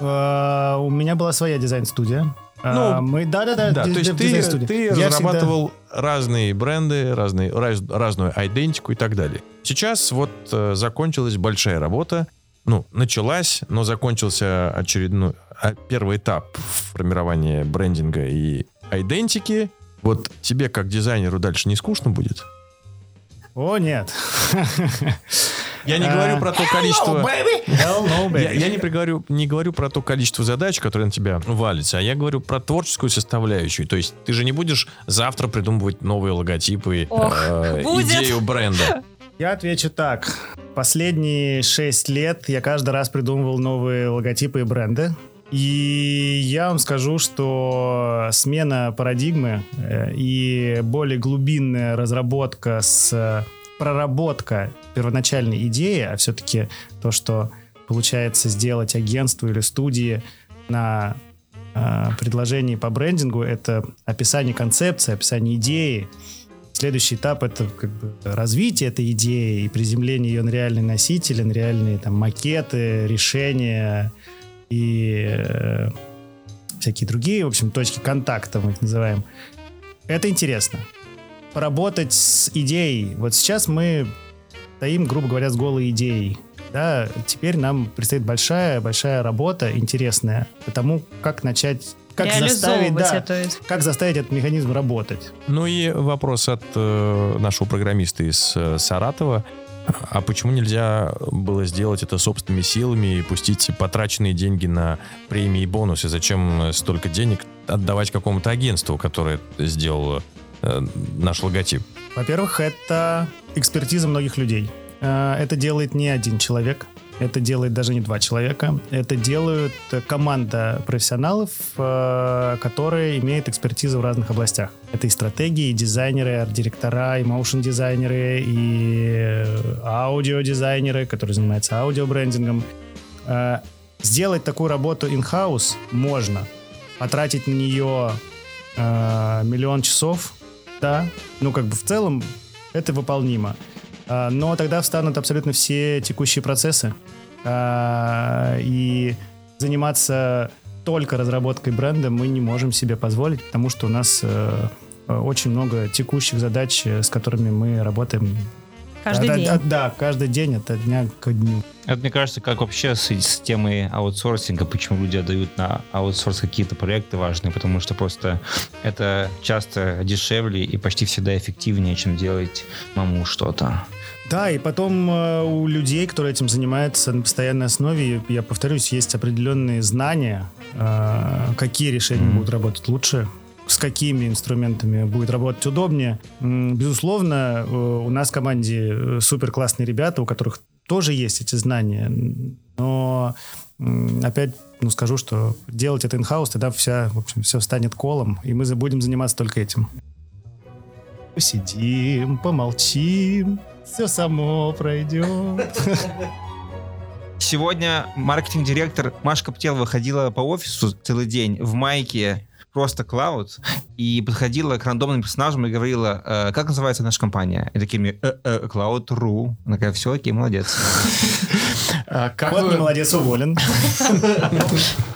У меня была своя дизайн-студия. Ну, мы, да-да-да, Да, ди- то есть ты, ты Я всегда- разрабатывал разные бренды, разные, раз- разную идентику и так далее. Сейчас вот э, закончилась большая работа. Ну, началась, но закончился очередной а, первый этап формирования брендинга и идентики. Вот тебе, как дизайнеру, дальше не скучно будет? О, нет. Я не говорю про то количество... No, baby. Я, не, приговорю, не говорю про то количество задач, которые на тебя валятся, а я говорю про творческую составляющую. То есть ты же не будешь завтра придумывать новые логотипы, э, идею бренда. Я отвечу так. Последние шесть лет я каждый раз придумывал новые логотипы и бренды. И я вам скажу, что смена парадигмы э, и более глубинная разработка с проработка первоначальной идеи, а все-таки то, что получается сделать агентству или студии на э, предложении по брендингу, это описание концепции, описание идеи. Следующий этап это как бы развитие этой идеи и приземление ее на реальные носители, на реальные там макеты, решения и э, всякие другие, в общем, точки контакта мы их называем. Это интересно. Поработать с идеей. Вот сейчас мы стоим, грубо говоря, с голой идеей. Да, теперь нам предстоит большая-большая работа, интересная, потому как начать как заставить, да, эту... как заставить этот механизм работать. Ну и вопрос от э, нашего программиста из э, Саратова. А почему нельзя было сделать это собственными силами и пустить потраченные деньги на премии и бонусы? Зачем столько денег отдавать какому-то агентству, которое сделало э, наш логотип? Во-первых, это экспертиза многих людей. Э, это делает не один человек. Это делает даже не два человека. Это делают команда профессионалов, э, которые имеют экспертизу в разных областях. Это и стратегии, и дизайнеры, и арт-директора, и моушн-дизайнеры, и э, аудиодизайнеры, которые занимаются аудиобрендингом. Э, сделать такую работу in-house можно. Потратить на нее миллион часов, да, ну как бы в целом это выполнимо. А, но тогда встанут абсолютно все текущие процессы. А, и заниматься только разработкой бренда мы не можем себе позволить, потому что у нас э, очень много текущих задач, с которыми мы работаем Каждый да, день. Да, да, каждый день, от дня к дню. Это, мне кажется, как вообще с, с темой аутсорсинга, почему люди отдают на аутсорс какие-то проекты важные, потому что просто это часто дешевле и почти всегда эффективнее, чем делать маму что-то. Да, и потом э, у людей, которые этим занимаются на постоянной основе, я повторюсь, есть определенные знания, э, какие решения mm-hmm. будут работать лучше, с какими инструментами будет работать удобнее. Безусловно, э, у нас в команде э, супер классные ребята, у которых тоже есть эти знания, но опять ну, скажу, что делать это инхаус, тогда вся, в общем, все станет колом, и мы будем заниматься только этим. Посидим, помолчим, все само пройдет. Сегодня маркетинг-директор Машка Птелова ходила по офису целый день в майке просто Cloud и подходила к рандомным персонажам и говорила, э, как называется наша компания? И такими, э, э, Cloud.ru. Она такая, все, окей, молодец. А как вот вы... молодец, уволен.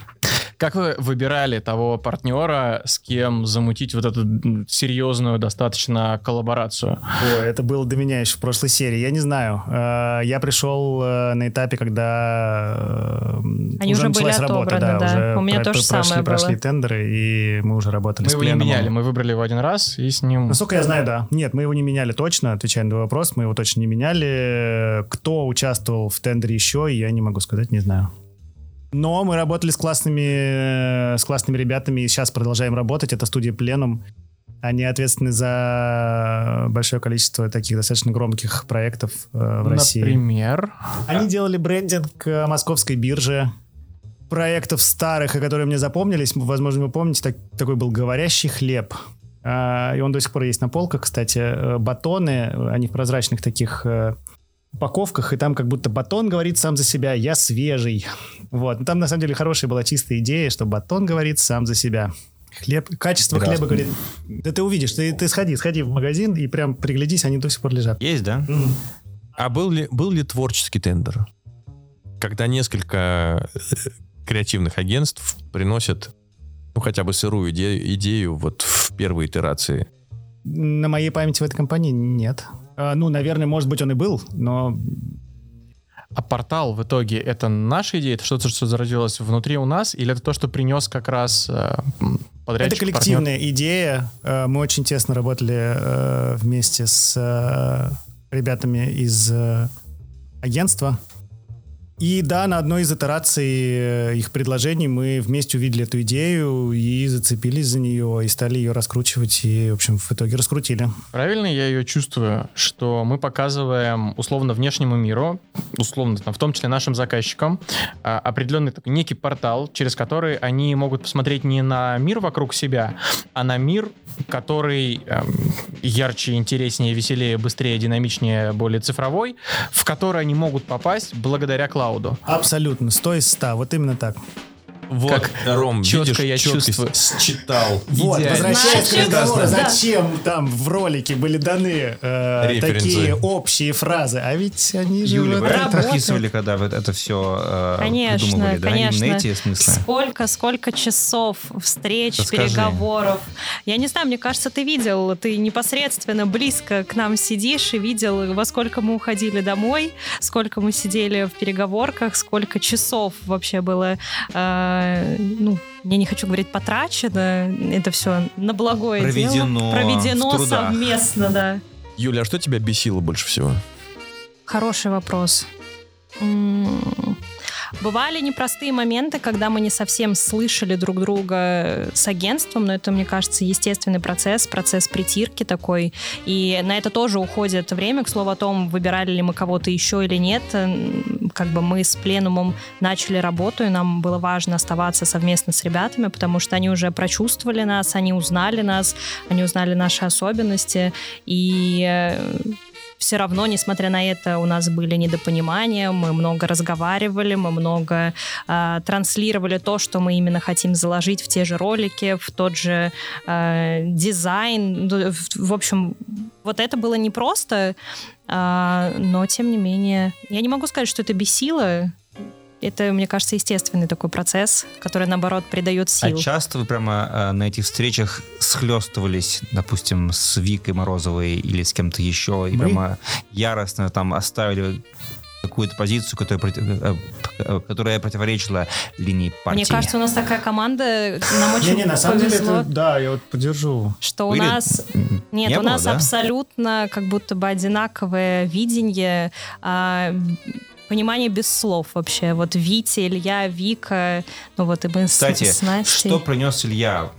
Как вы выбирали того партнера, с кем замутить вот эту серьезную достаточно коллаборацию? О, это было до меня еще в прошлой серии. Я не знаю. Э, я пришел э, на этапе, когда э, Они уже, уже были работа, да, да. Уже У меня про- тоже прошли, самое прошли было. тендеры, и мы уже работали мы с его не меняли, мы выбрали его один раз и с ним... Насколько я знаю, да. Нет, мы его не меняли точно, отвечая на твой вопрос, мы его точно не меняли. Кто участвовал в тендере еще, я не могу сказать, не знаю. Но мы работали с классными, э, с классными ребятами и сейчас продолжаем работать. Это студия Пленум. Они ответственны за большое количество таких достаточно громких проектов э, в России. Например? Они делали брендинг э, московской биржи, проектов старых, которые мне запомнились. Возможно, вы помните, так, такой был «Говорящий хлеб». А, и он до сих пор есть на полках, кстати. Э, батоны, они в прозрачных таких упаковках, и там как будто батон говорит сам за себя, я свежий. Вот. Но там на самом деле хорошая была чистая идея, что батон говорит сам за себя. Хлеб, качество хлеба говорит, да ты увидишь, ты, ты сходи, сходи в магазин и прям приглядись, они до сих пор лежат. Есть, да? Мгм. А был ли, был ли творческий тендер? Когда несколько э, креативных агентств приносят ну, хотя бы сырую идею, идею вот в первой итерации. На моей памяти в этой компании нет. А, ну, наверное, может быть, он и был, но А портал в итоге это наша идея? Это что-то, что зародилось внутри у нас? Или это то, что принес как раз э, подрядчик, Это коллективная идея. Э, Мы очень тесно работали э, вместе с э, ребятами из э, агентства. И да, на одной из итераций э, их предложений мы вместе увидели эту идею и зацепились за нее, и стали ее раскручивать, и, в общем, в итоге раскрутили. Правильно я ее чувствую, что мы показываем условно внешнему миру, условно, там, в том числе нашим заказчикам, а, определенный такой некий портал, через который они могут посмотреть не на мир вокруг себя, а на мир, который эм, ярче, интереснее, веселее, быстрее, динамичнее, более цифровой, в который они могут попасть благодаря клауду. Клауду. Абсолютно, 100 из 100, вот именно так. Вот, Как Ром, чётко видишь, я чувствую. Вот, считал. Идеально. возвращаясь к разговору, да. зачем там в ролике были даны э, такие общие фразы, а ведь они же... Юля, вот вы это- прописывали, когда вы это все Конечно, придумывали, да? конечно. Именно эти смыслы? Сколько, сколько часов встреч, Расскажи. переговоров. Я не знаю, мне кажется, ты видел, ты непосредственно близко к нам сидишь и видел, во сколько мы уходили домой, сколько мы сидели в переговорках, сколько часов вообще было, э, ну, я не хочу говорить потрачено, это все на благое Проведено дело. Проведено совместно, да. Юля, а что тебя бесило больше всего? Хороший вопрос. М, Бывали непростые моменты, когда мы не совсем слышали друг друга с агентством, но это, мне кажется, естественный процесс, процесс притирки такой. И на это тоже уходит время. К слову о том, выбирали ли мы кого-то еще или нет. М, Как бы мы с пленумом начали работу, и нам было важно оставаться совместно с ребятами, потому что они уже прочувствовали нас, они узнали нас, они узнали наши особенности. И э, все равно, несмотря на это, у нас были недопонимания, мы много разговаривали, мы много э, транслировали то, что мы именно хотим заложить в те же ролики, в тот же э, дизайн. Ну, В, общем, вот это было непросто, а, но тем не менее, я не могу сказать, что это бесило. Это, мне кажется, естественный такой процесс, который, наоборот, придает А сил. часто вы прямо э, на этих встречах схлестывались, допустим, с Викой Морозовой или с кем-то еще, и Мы? прямо яростно там оставили какую-то позицию, которая, э, э, которая противоречила линии партии? Мне кажется, у нас такая команда, нам очень Не-не, на самом деле, повезло. это, да, я вот поддержу. что у нас М, нет, не у было, нас да? абсолютно как будто бы одинаковое видение, а, понимание без слов вообще. Вот Витя, Илья, Вика, ну вот и мы с- Кстати, с, Настей. что принес Илья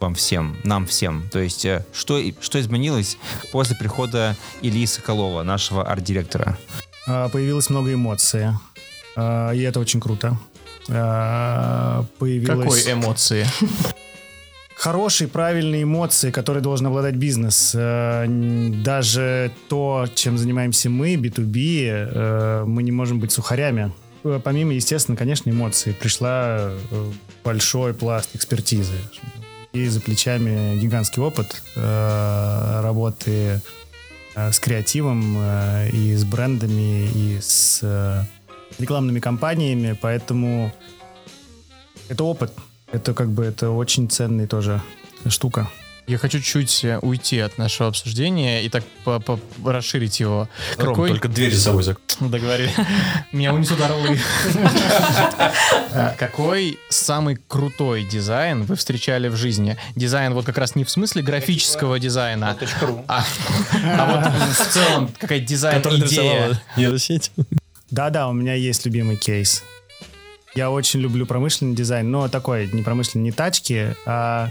вам всем, нам всем? То есть, э, что, что изменилось после прихода Ильи Соколова, нашего арт-директора? А, Появилось много эмоций, а, и это очень круто. А, Появилось... Какой эмоции? Хорошие, правильные эмоции, которые должен обладать бизнес. Э, Даже то, чем занимаемся мы, B2B, э, мы не можем быть сухарями. Э, Помимо, естественно, конечно, эмоций, пришла большой пласт экспертизы. И за плечами гигантский опыт работы с креативом, и с брендами, и с рекламными кампаниями, поэтому это опыт. Это как бы это очень ценный тоже штука. Я хочу чуть уйти от нашего обсуждения и так по- по- расширить его. Ром, Какой- только дверь за собой зак- Договорили. Меня унесут орлы. Какой самый крутой дизайн вы встречали в жизни? Дизайн вот как раз не в смысле графического дизайна, а а вот в целом Который дизайн-идея. Да-да, у меня есть любимый кейс. Я очень люблю промышленный дизайн, но такой не промышленный, не тачки, а,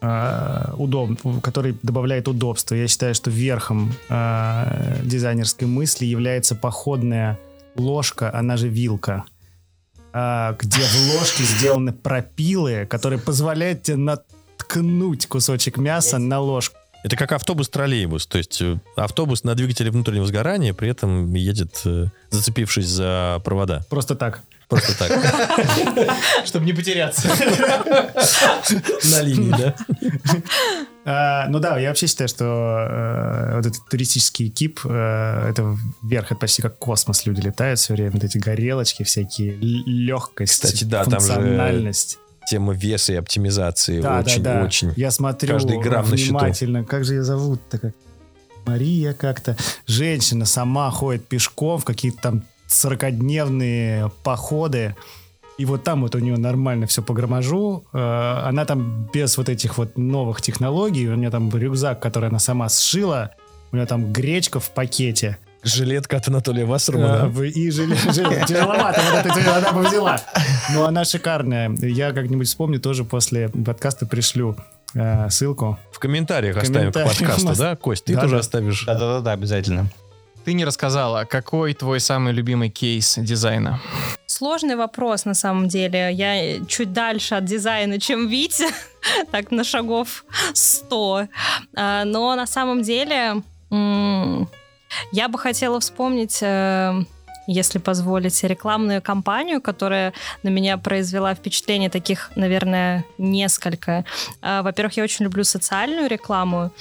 а, удоб, который добавляет удобства. Я считаю, что верхом а, дизайнерской мысли является походная ложка, она же вилка, а, где в ложке сделаны пропилы, которые позволяют тебе наткнуть кусочек мяса на ложку. Это как автобус-троллейбус. То есть э, автобус на двигателе внутреннего сгорания при этом едет, э, зацепившись за провода. Просто так. Просто так. Чтобы не потеряться. На линии, да? А, ну да, я вообще считаю, что э, вот этот туристический кип, э, это вверх, это почти как космос. Люди летают все время, вот эти горелочки всякие, легкость, Кстати, да, там функциональность. Тема веса и оптимизации Да, очень, да, да. очень. Я смотрю Каждый грамм на счету. внимательно. Как же ее зовут-то? Как? Мария как-то. Женщина сама ходит пешком в какие-то там 40-дневные походы. И вот там вот у нее нормально все по громожу. Э, Она там без вот этих вот новых технологий. У нее там рюкзак, который она сама сшила. У нее там гречка в пакете. Жилетка от Анатолия А, Вассермана. вы- И желе- желе- тяжеловато, вот это она бы взяла. Но она шикарная. Я как-нибудь вспомню, тоже после подкаста пришлю э, ссылку. В комментариях оставим к подкасту, нас. да? Кость, ты Да, тоже да. оставишь. Да-да-да, обязательно. Ты не рассказала, какой твой самый любимый кейс дизайна? Сложный вопрос на самом деле. Я чуть дальше от дизайна, чем Витя, так на шагов 100. А, Но на самом деле я бы хотела вспомнить, э, если позволите, рекламную кампанию, которая на меня произвела впечатление таких, наверное, несколько. А, во-первых, я очень люблю социальную рекламу,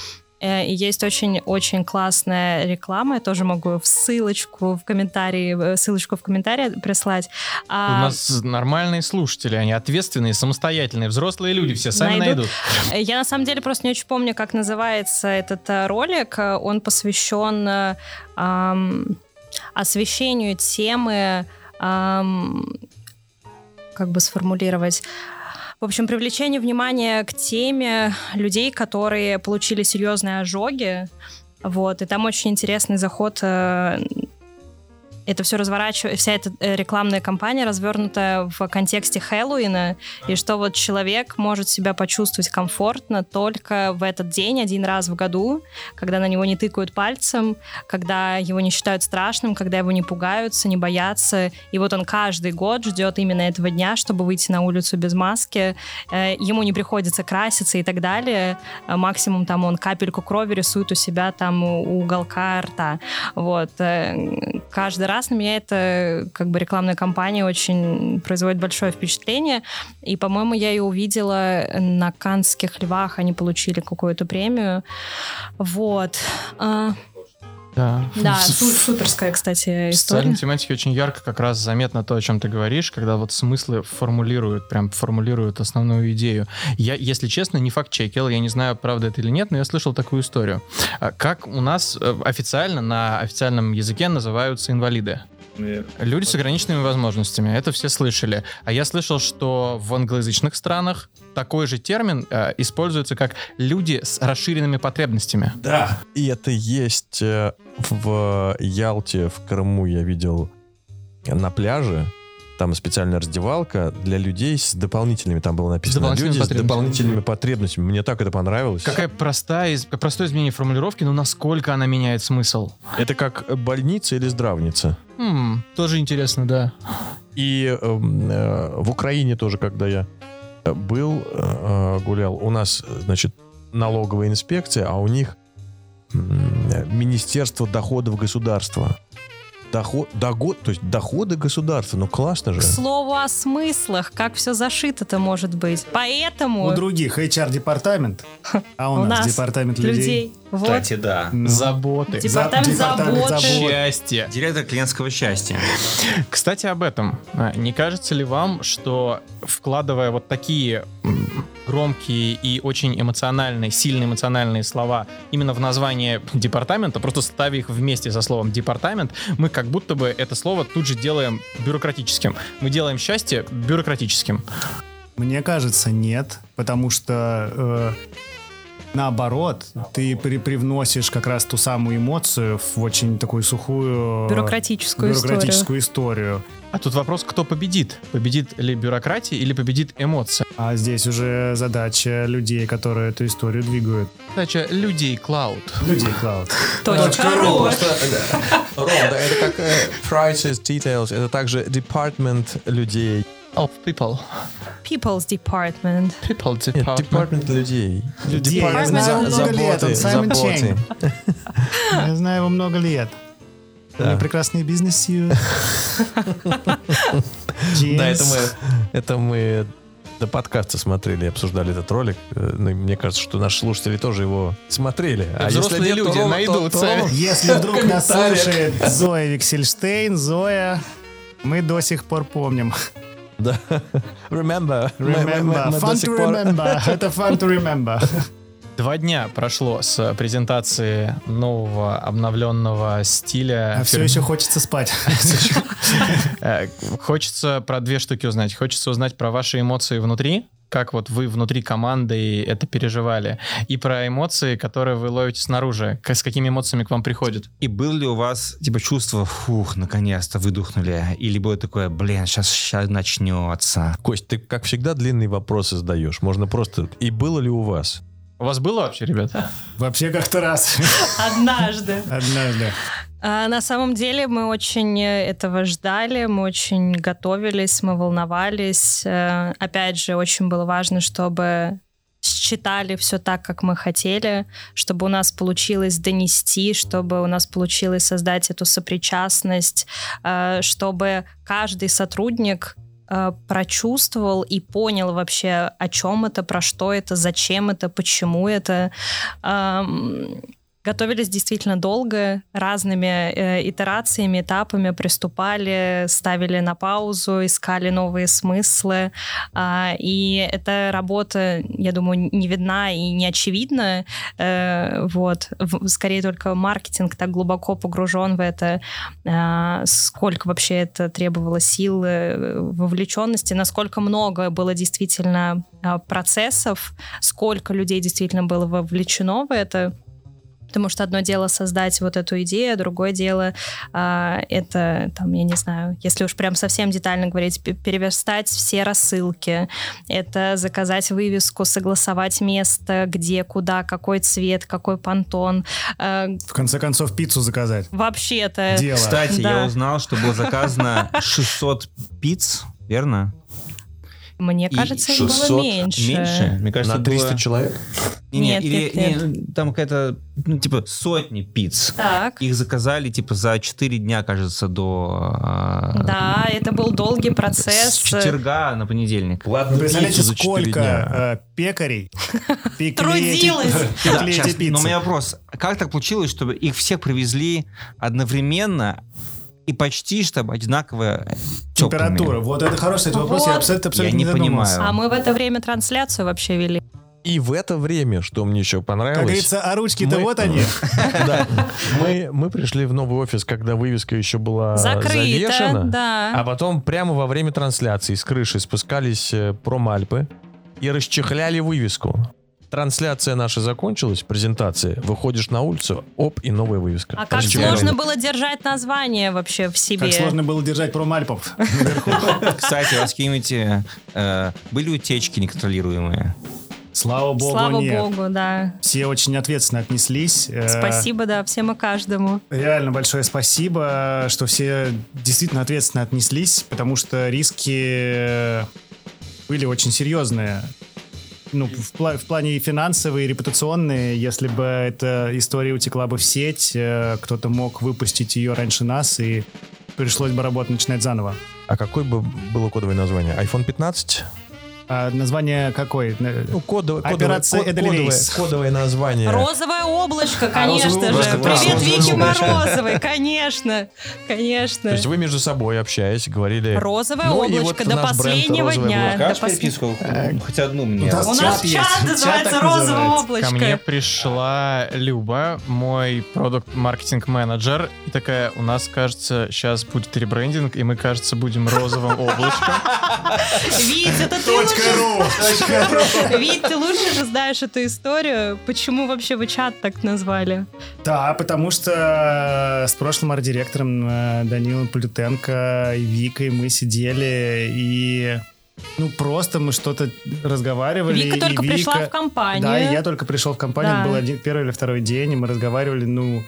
есть очень-очень классная реклама. Я тоже могу в ссылочку в комментарии, э, ссылочку в комментарии прислать. У а, нас нормальные слушатели, они ответственные, самостоятельные, взрослые люди, все сами найдут. найдут. Э, я на самом деле просто не очень помню, как называется этот ролик. Он посвящен эм, освещению темы, эм, как бы сформулировать, в общем, привлечение внимания к теме людей, которые получили серьезные ожоги. Вот, и там очень интересный заход э, это все разворачивается, вся эта э, рекламная кампания развернута в контексте Хэллоуина, и что вот человек может себя почувствовать комфортно только в этот день, один раз в году, когда на него не тыкают пальцем, когда его не считают страшным, когда его не пугаются, не боятся. И вот он каждый год ждет именно этого дня, чтобы выйти на улицу без маски. Э, ему не приходится краситься и так далее. Э, максимум там он капельку крови рисует у себя там у уголка рта. Вот. Каждый раз раз на меня это как бы рекламная кампания очень производит большое впечатление. И, по-моему, я ее увидела на Канских львах, они получили какую-то премию. Вот. Да. Да, суперская, кстати, история. В социальной тематике очень ярко как раз заметно то, о чем ты говоришь, когда вот смыслы формулируют, прям формулируют основную идею. Я, если честно, не факт чекил, я не знаю, правда это или нет, но я слышал такую историю. А как у нас э, официально на официальном языке называются инвалиды? Люди с ограниченными возможностями, это все слышали. А я слышал, что в англоязычных странах такой же термин э, используется как люди с расширенными потребностями. Да. И это есть э, в Ялте, в Крыму я видел на пляже. Там специальная раздевалка для людей с дополнительными, там было написано, люди с дополнительными потребностями. Мне так это понравилось. Какая простая, простое изменение формулировки, но насколько она меняет смысл. Это как больница или здравница. Хм, тоже интересно, да. И эм, э, в Украине тоже, когда я был, э, гулял, у нас, значит, налоговая инспекция, а у них Министерство доходов государства доход, доход, то есть доходы государства, ну классно же. К слову о смыслах, как все зашито-то может быть. Поэтому... У других HR-департамент, а у, у нас, департамент людей. людей. Вот. Кстати, да. Ну, заботы. Департамент, департамент заботы. Счастья. Директор клиентского счастья. Кстати, об этом. А, не кажется ли вам, что вкладывая вот такие громкие и очень эмоциональные, сильные эмоциональные слова именно в название департамента, просто ставя их вместе со словом департамент, мы как будто бы это слово тут же делаем бюрократическим. Мы делаем счастье бюрократическим. Мне кажется, нет, потому что э, наоборот, ты при привносишь как раз ту самую эмоцию в очень такую сухую бюрократическую, бюрократическую историю. историю. А тут вопрос, кто победит? Победит ли бюрократия или победит эмоция? А здесь уже задача людей, которые эту историю двигают. Задача людей Cloud. Людей Cloud. Точка ру. Ром, это как э, prices, details, это также department людей. Of people. People's Department. People Department. Нет, департмент людей. Людей. Я знаю его много лет, он Саймон Чейн. Я знаю его много лет. Да. Прекрасный бизнес Да, это мы, это мы до подкаста смотрели, обсуждали этот ролик. Э, ну, мне кажется, что наши слушатели тоже его смотрели. А Взрослые если нет, люди то, найдут то, то, Если вдруг нас слушает Зоя Виксельштейн, Зоя, мы до сих пор помним. Да. Remember. Remember. fun to remember. Это fun to remember. Два дня прошло с презентации нового обновленного стиля. А все еще хочется спать. Э, хочется про две штуки узнать. Хочется узнать про ваши эмоции внутри, как вот вы внутри команды это переживали, и про эмоции, которые вы ловите снаружи, с какими эмоциями к вам приходят. И был ли у вас, типа, чувство, фух, наконец-то выдохнули, или было такое, блин, сейчас, сейчас начнется? Кость, ты, как всегда, длинные вопросы задаешь. Можно просто... И было ли у вас? У вас было вообще, ребята? Вообще как-то раз. Однажды. Однажды. А, на самом деле мы очень э, этого ждали, мы очень готовились, мы волновались. Э, опять же, очень было важно, чтобы с просчитали все так, как мы хотели, чтобы у нас получилось донести, чтобы у нас получилось создать эту сопричастность, э, чтобы каждый сотрудник прочувствовал и понял вообще, о чем это, про что это, зачем это, почему это. Готовились действительно долго, разными э, итерациями, этапами приступали, ставили на паузу, искали новые смыслы. А, и эта работа, я думаю, не видна и не очевидна. Э, вот. В, скорее только маркетинг так глубоко погружен в это, э, сколько вообще это требовало сил, э, вовлеченности, насколько много было действительно э, процессов, сколько людей действительно было вовлечено в это. Потому что одно дело создать вот эту идею, другое дело а, это, там, я не знаю, если уж прям совсем детально говорить, переверстать все рассылки, это заказать вывеску, согласовать место, где, куда, какой цвет, какой понтон. А, В конце концов, пиццу заказать. Вообще-то. Дело. Кстати, Да. я узнал, что было заказано 600 пиц, верно? Мне И кажется, их 600 было меньше. Меньше? Мне кажется, На 300 было- человек? Не, не, Нет, или, нет, нет. не, там какая-то, ну, типа, сотни пиц. Так. Их заказали, типа, за 4 дня, кажется, до... а, Да, это был долгий процесс. С четверга на понедельник. Ладно, Вы представляете, пиццу за 4 сколько э, пекарей Трудилось. но у меня вопрос. Как так получилось, чтобы их всех привезли одновременно и почти чтобы одинаковая Температура. Вот это хороший кстати, вопрос. Я Вот. абсолютно, абсолютно Я не задумывался. понимаю. А мы в это время трансляцию вообще вели. И в это время, что мне еще Как понравилось... говорится, а ручки-то Мы- вот они. Да. Мы, мы пришли в новый офис, когда вывеска еще была Закрыто, завешена. да. А потом прямо во время трансляции с крыши спускались э, промальпы и расчехляли вывеску. Трансляция наша закончилась, презентация. Выходишь на улицу, оп, и новая вывеска. А как Расчехляли. сложно было держать название вообще в себе? Как сложно было держать промальпов наверху. Кстати, у вас какие-нибудь э, были утечки неконтролируемые? Слава богу, Слава нет. богу, да. Все очень ответственно отнеслись. Э, Спасибо, да, всем и каждому. Реально большое спасибо, что все действительно ответственно отнеслись, потому что риски были очень серьезные. Ну, в, пла- в плане финансовые, репутационные, если бы эта история утекла бы в сеть, э, кто-то мог выпустить ее раньше нас, и пришлось бы работу начинать заново. А какое бы было кодовое название? iPhone 15? А название какое? Э, Ну, кодовое, кодовое, Операция код- Эдельвейс. кодовое, кодовое название. Розовое облачко, конечно розовое же. облачко, да, Привет, розовое Вики облачко. Морозовой, конечно. Конечно. То есть вы между собой общаясь, говорили... Розовое Ну, облачко вот до последнего «Розовое дня. облако». До пос- переписку? Хоть одну мне. У нас У нас Чат чат Чат называется так розовое называется. Ко мне облачко. пришла Люба, мой продукт-маркетинг-менеджер, и такая, у нас, кажется, сейчас будет ребрендинг, и мы, кажется, будем розовым облачком. Вить, это ты лучше... Вить, ты лучше же знаешь эту историю. Почему вообще вы чат так назвали? Да, потому что с прошлым арт-директором э, Данилом Полютенко и Викой мы сидели и ну просто мы что-то разговаривали. Вика и только пришла Вика- в компанию. Да, и я только пришел в компанию, Да. это был один, первый или второй день, и мы разговаривали, ну,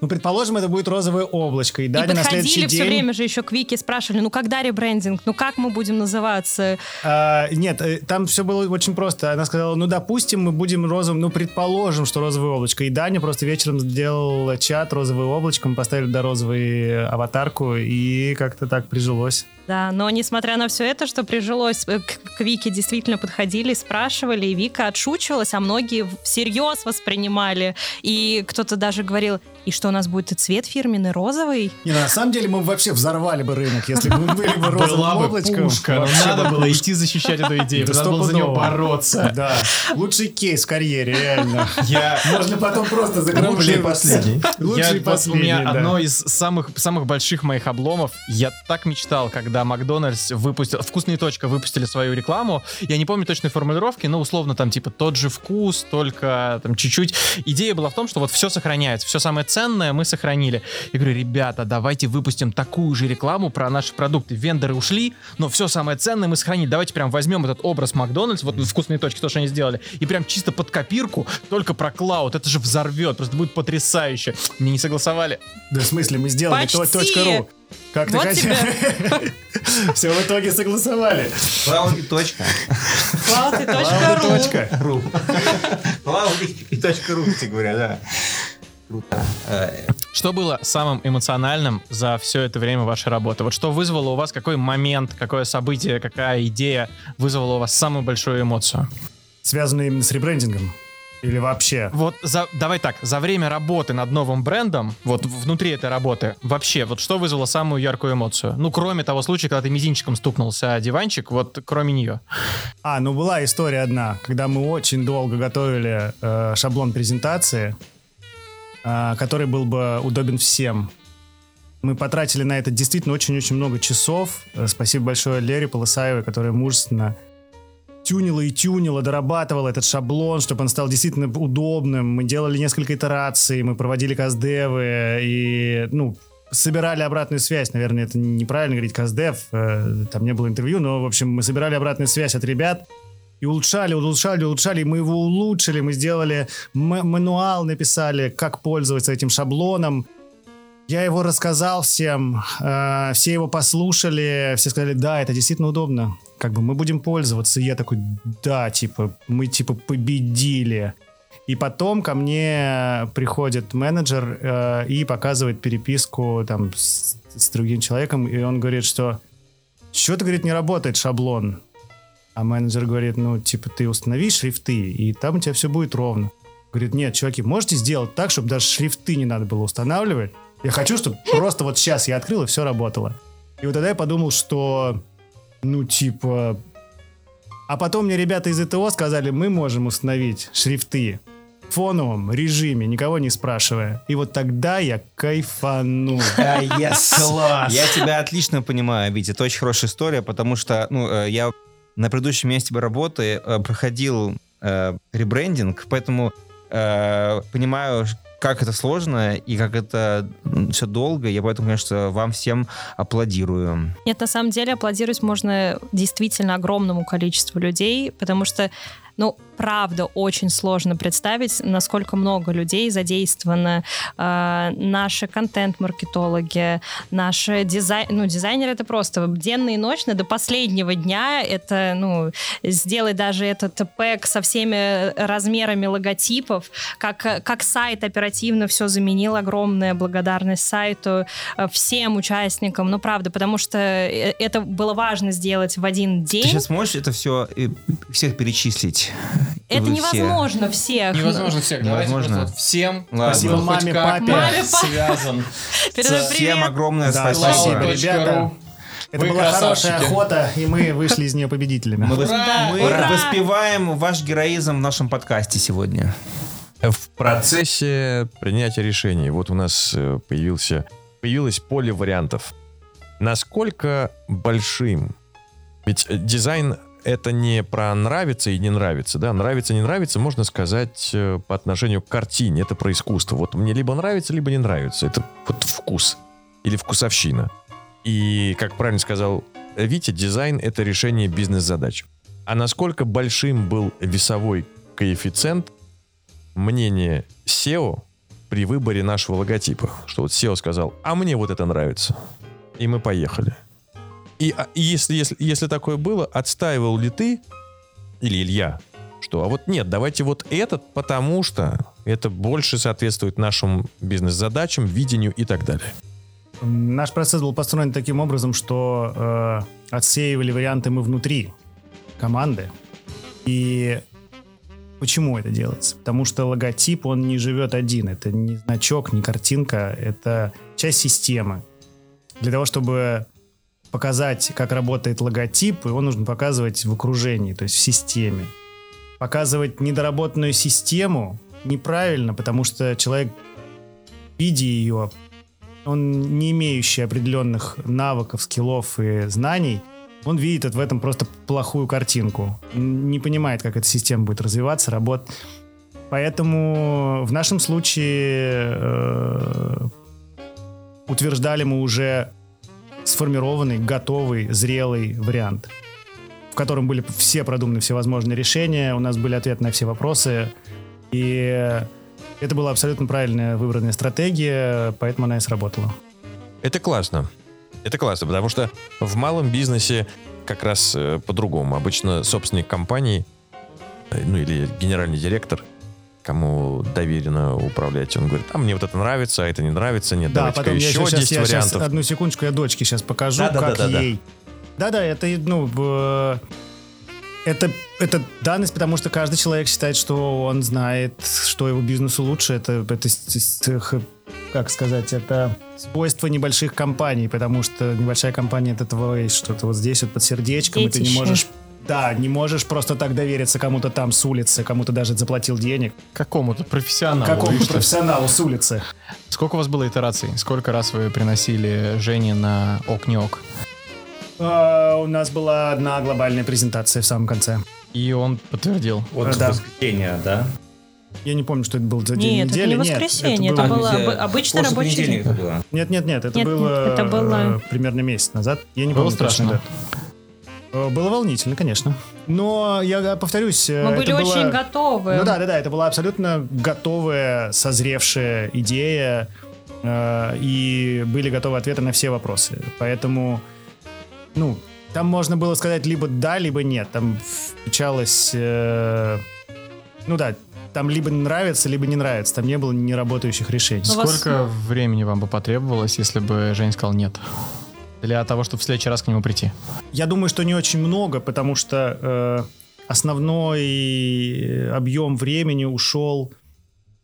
ну, предположим, это будет розовое облачко, и И Даня на следующий подходили все день... время же еще к Вике, спрашивали, ну когда ребрендинг, ну как мы будем называться? А, нет, э, там все было очень просто. Она сказала, ну, допустим, мы будем розовым, ну, предположим, что розовое облачко. И Даня просто вечером сделал чат розовое облачко, мы поставили до розовой аватарку, и как-то так прижилось. Да, но несмотря на все это, что прижилось, э, к, к Вике действительно подходили, спрашивали, и Вика отшучивалась, а многие всерьез воспринимали. И кто-то даже говорил, и что у нас будет и цвет фирменный розовый? Не, на самом деле мы бы вообще взорвали бы рынок, если бы мы были бы розовым Была бы облачком. пушка, но Вообще надо бы было идти защищать эту идею, Да надо было за нее бороться. Да, лучший кейс в карьере, реально. Я Можно потом просто Лучший и последний. Лучший и последний, У меня да. одно из самых, самых больших моих обломов. Я так мечтал, когда Макдональдс выпустил, вкусная точка выпустили свою рекламу. Я не помню точной формулировки, но условно там типа тот же вкус, только там чуть-чуть. Идея была в том, что вот все сохраняется, все самое ценное мы сохранили. Я говорю, ребята, давайте выпустим такую же рекламу про наши продукты. Вендоры ушли, но все самое ценное мы сохранили. Давайте прям возьмем этот образ Макдональдс, вот вкусные точки, то, что они сделали, и прям чисто под копирку, только про клауд. Это же взорвет, просто будет потрясающе. Мне не согласовали. Да в смысле, мы сделали точка ру. Как ты Вот хотел? Все в итоге согласовали. Клауди точка. И точка ру. точка. Ру. Клауди и точка ру, кстати говоря, да. Круто. Э, Что было самым эмоциональным за все это время вашей работы? Вот что вызвало у вас, какой момент, какое событие, какая идея вызвала у вас самую большую эмоцию? Связанные именно с ребрендингом? Или вообще? Вот за, давай так, за время работы над новым брендом, вот внутри этой работы, вообще, вот что вызвало самую яркую эмоцию? Ну, кроме того случая, когда ты мизинчиком стукнулся о диванчик, вот кроме нее. А, ну была история одна, когда мы очень долго готовили э, шаблон презентации, э, который был бы удобен всем. Мы потратили на это действительно очень-очень много часов. Э, Спасибо большое Лере Полысаевой, которая мужественно тюнила и тюнила, дорабатывала этот шаблон, чтобы он стал действительно удобным. Мы делали несколько итераций, мы проводили каздевы и, ну, собирали обратную связь. Наверное, это неправильно говорить каздев, э, там не было интервью, но, в общем, мы собирали обратную связь от ребят и улучшали, улучшали, улучшали, мы его улучшили, мы сделали мануал, написали, как пользоваться этим шаблоном. Я его рассказал всем, э, все его послушали, все сказали, да, это действительно удобно, как бы мы будем пользоваться. И я такой, да, типа, мы типа победили. И потом ко мне приходит менеджер э, и показывает переписку там с, с другим человеком, и он говорит, что что-то, говорит, не работает шаблон. А менеджер говорит, ну, типа, ты установи шрифты, и там у тебя все будет ровно. Говорит, нет, чуваки, можете сделать так, чтобы даже шрифты не надо было устанавливать? Я хочу, чтобы просто вот сейчас я открыл, и все работало. И вот тогда я подумал, что, ну, типа... А потом мне ребята из ИТО сказали, мы можем установить шрифты в фоновом режиме, никого не спрашивая. И вот тогда я кайфанул. А, yes. Я тебя отлично понимаю, Витя. Это очень хорошая история, потому что ну, э, я на предыдущем месте работы э, проходил э, ребрендинг, поэтому э, понимаю, как это сложно и как это все долго. Я поэтому, конечно, вам всем аплодирую. Нет, на самом деле аплодировать можно действительно огромному количеству людей, потому что, ну, правда, очень сложно представить, насколько много людей задействовано. Э, наши контент-маркетологи, наши дизайн... Ну, дизайнеры это просто денно и ночно, до последнего дня это, ну, сделать даже этот пэк со всеми размерами логотипов, как, как сайт оперативно все заменил, огромная благодарность сайту, э, всем участникам, ну, правда, потому что э, это было важно сделать в один день. Ты сейчас можешь это все всех перечислить? И Это вы все- невозможно всех. Невозможно всех. Давайте Невозможно. вот всем, Ладно. кто хоть Маме, как папе. Маме, связан. Всем огромное Да, спасибо. спасибо, ребята. Это Вы была хорошая красавчики. охота, и мы вышли из нее победителями. Мы, Ура! мы Ура! воспеваем ваш героизм в нашем подкасте сегодня. В процессе принятия решений вот у нас э, появился, появилось поле вариантов. Насколько большим? Ведь э, дизайн это не про нравится и не нравится, да? Нравится, не нравится, можно сказать э, по отношению к картине. Это про искусство. Вот мне либо нравится, либо не нравится. Это вот вкус или вкусовщина. И, как правильно сказал Витя, дизайн — это решение бизнес-задач. А насколько большим был весовой коэффициент мнение SEO при выборе нашего логотипа? Что вот SEO сказал, а мне вот это нравится. И мы поехали. И, а, и если, если, если такое было, отстаивал ли ты или Илья, что а вот нет, давайте вот этот, потому что это больше соответствует нашим бизнес-задачам, видению и так далее. Наш процесс был построен таким образом, что э, отсеивали варианты мы внутри команды. И почему это делается? Потому что логотип, он не живет один. Это не значок, не картинка, это часть системы. Для того, чтобы показать, как работает логотип, его нужно показывать в окружении, то есть в системе. Показывать недоработанную систему неправильно, потому что человек, видя ее, он не имеющий определенных навыков, скиллов и знаний, он видит в этом просто плохую картинку. Не понимает, как эта система будет развиваться, работать. Поэтому в нашем случае э, утверждали мы уже сформированный, готовый, зрелый вариант, в котором были все продуманы всевозможные решения, у нас были ответы на все вопросы, и это была абсолютно правильная выбранная стратегия, поэтому она и сработала. Это классно. Это классно, потому что в малом бизнесе как раз э, по-другому. Обычно собственник компании, э, ну или генеральный директор, кому доверено управлять, он говорит, а мне вот это нравится, а это не нравится, нет, Да, давайте-ка потом я еще щас- 10 я вариантов. одну секундочку, я дочке сейчас покажу, Да-да-да-да-да. как ей. Да-да, это, ну, это, это данность, потому что каждый человек считает, что он знает, что его бизнесу лучше. Это, это как сказать, это свойство небольших компаний, потому что небольшая компания это твое что-то вот здесь вот под сердечком, и ты не Детище. можешь да, не можешь просто так довериться кому-то там с улицы, кому-то даже заплатил денег, Какому-то профессионалу. какому-то профессионалу с улицы. Сколько у вас было итераций? Сколько раз вы приносили Жене на ок не ок? А, у нас была одна глобальная презентация в самом конце. И он подтвердил. Вот Да. воскресенье, да? Я не помню, что это был за день Нет, это недели. не воскресенье, это было- было где- обы- обычный рабочий день. это было. Нет, нет, нет, это Нет, было, нет, это было- э, примерно месяц назад. Я не Было помню точно страшно? дату. Э, Было волнительно, конечно. Но я повторюсь, э, Мы были было- очень готовы. Ну да, да, да, это была абсолютно готовая, созревшая идея, э, и были готовы ответы на все вопросы. Поэтому, ну, там можно было сказать либо да, либо нет. Там включалось, э, ну да, там либо нравится, либо не нравится. Там не было неработающих решений. Ну, вас- Сколько времени вам бы потребовалось, если бы Жень сказал нет? Для того, чтобы в следующий раз к нему прийти. Я думаю, что не очень много, потому что э, основной объем времени ушел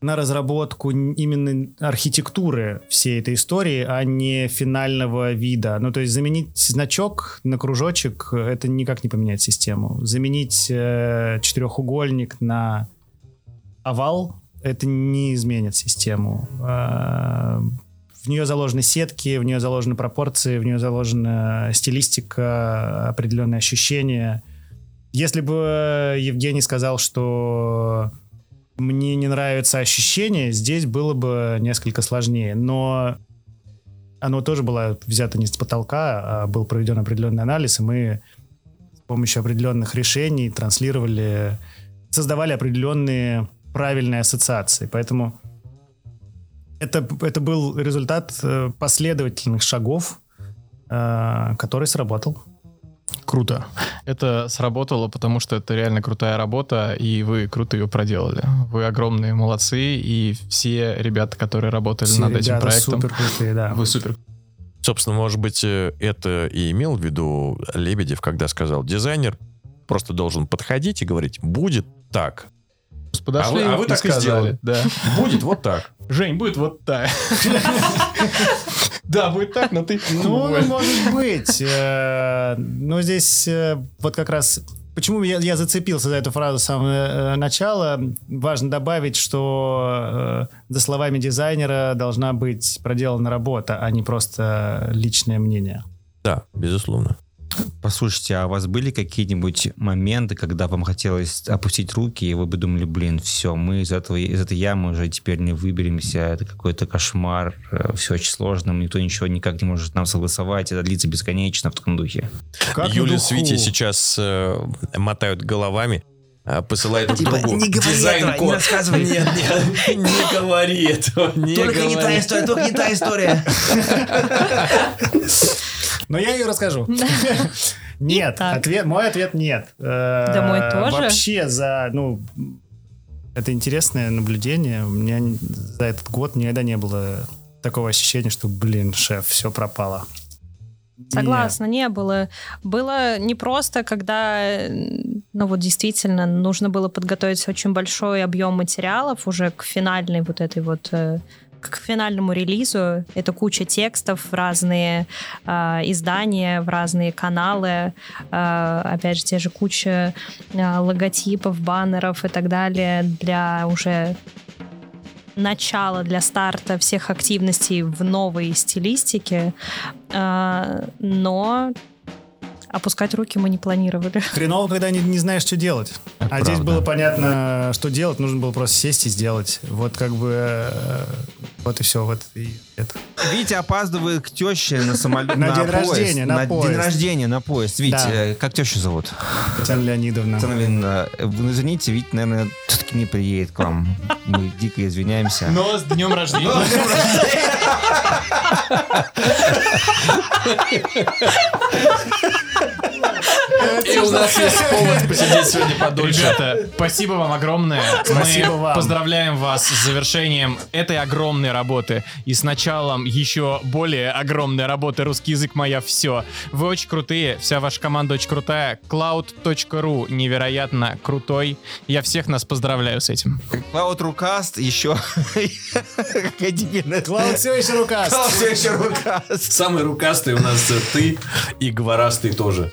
на разработку именно архитектуры всей этой истории, а не финального вида. Ну, то есть заменить значок на кружочек — это никак не поменяет систему. Заменить э, четырехугольник на овал — это не изменит систему. Э, в нее заложены сетки, в нее заложены пропорции, в нее заложена стилистика, определенные ощущения. Если бы Евгений сказал, что мне не нравится ощущение, здесь было бы несколько сложнее. Но оно тоже было взято не с потолка, а был проведен определенный анализ, и мы с помощью определенных решений транслировали, создавали определенные правильные ассоциации. Поэтому это, это был результат э, последовательных шагов, э, который сработал. Круто. Это сработало, потому что это реально крутая работа, и вы круто ее проделали. Вы огромные молодцы, и все ребята, которые работали Все над этим проектом, супер крутые, да. вы супер. Собственно, может быть, э, это и имел в виду Лебедев, когда сказал, дизайнер просто должен подходить и говорить, будет так. Подошли А вы- а вы и так и сказали. сделали. Да. Будет вот так. Жень, будет вот так. Да, будет так, но ты... Ну, может быть. Э, Но здесь э, вот как раз... Почему я, я зацепился за эту фразу с самого э, начала? Важно добавить, что э, за словами дизайнера должна быть проделана работа, а не просто личное мнение. Да, безусловно. Послушайте, а у вас были какие-нибудь моменты, когда вам хотелось опустить руки, и вы бы думали, блин, все, мы из, этого, из этой ямы уже теперь не выберемся, это какой-то кошмар, все очень сложно, никто ничего никак не может нам согласовать, это длится бесконечно в таком духе. Как Юля с. Витей сейчас э, мотают головами, э, посылают друг Типа, другу не говори этого, дизайн-код. не рассказывай. Нет, нет, не говори этого, не говори. история, только не та история. Но я ее расскажу. Нет, ответ, мой ответ нет. Да мой тоже. Вообще за, ну, это интересное наблюдение. У меня за этот год никогда не было такого ощущения, что, блин, шеф, все пропало. Согласна, не было. Было непросто, когда, э, ну вот действительно, нужно было подготовить очень большой объем материалов уже к финальной вот этой вот э, к финальному релизу. Это куча текстов в разные э, издания, в разные каналы. Э, опять же, те же куча э, логотипов, баннеров и так далее для уже начала, для старта всех активностей в новой стилистике. Но опускать руки мы не планировали. Хреново, когда не, не знаешь, что делать. Это а здесь правда. было понятно, что делать. Нужно было просто сесть и сделать. Вот как бы... э, Вот и все. Вот и это. Витя опаздывает к теще на самолет. На день поезд. рождения, на поезд. день рождения, на поезд. Витя, Да. э, как тещу зовут? Татьяна Леонидовна. Татьяна Леонидовна, вы извините, Витя, наверное, все-таки не приедет к вам. Мы дико извиняемся. Но с днем рождения. И у нас есть повод посидеть сегодня подольше. Ребята, спасибо вам огромное. Спасибо Мы вам. поздравляем вас с завершением этой огромной работы и с началом еще более огромной работы «Русский язык моя все». Вы очень крутые, вся ваша команда очень крутая. Cloud.ru невероятно крутой. Я всех нас поздравляю с этим. Cloud Рукаст еще... Клауд все еще рукаст. Cloud все еще Рукаст. Самый рукастый у нас э, ты и говорастый тоже.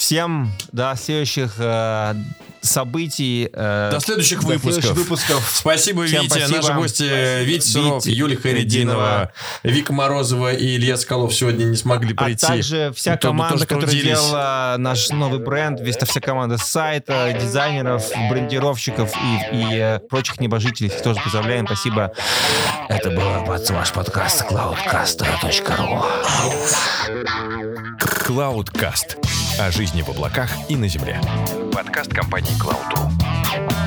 Э, Всем, да, следующих э, событий. э, До следующих до следующих выпусков. выпусков. Спасибо, Всем Витя. спасибо. Наши гости Витя Суров, Витя Юлия Харидинова, Вика Морозова и Илья Скалов сегодня не смогли А прийти. также вся команда, тоже которая трудились. делала наш новый бренд, весь вся команда с сайта, дизайнеров, брендировщиков и, и э, прочих небожителей, их тоже поздравляем, спасибо. Это был ваш подкаст cloudcast.ru Cloudcast. О жизни в облаках и на земле. Подкаст компании Cloud.ru.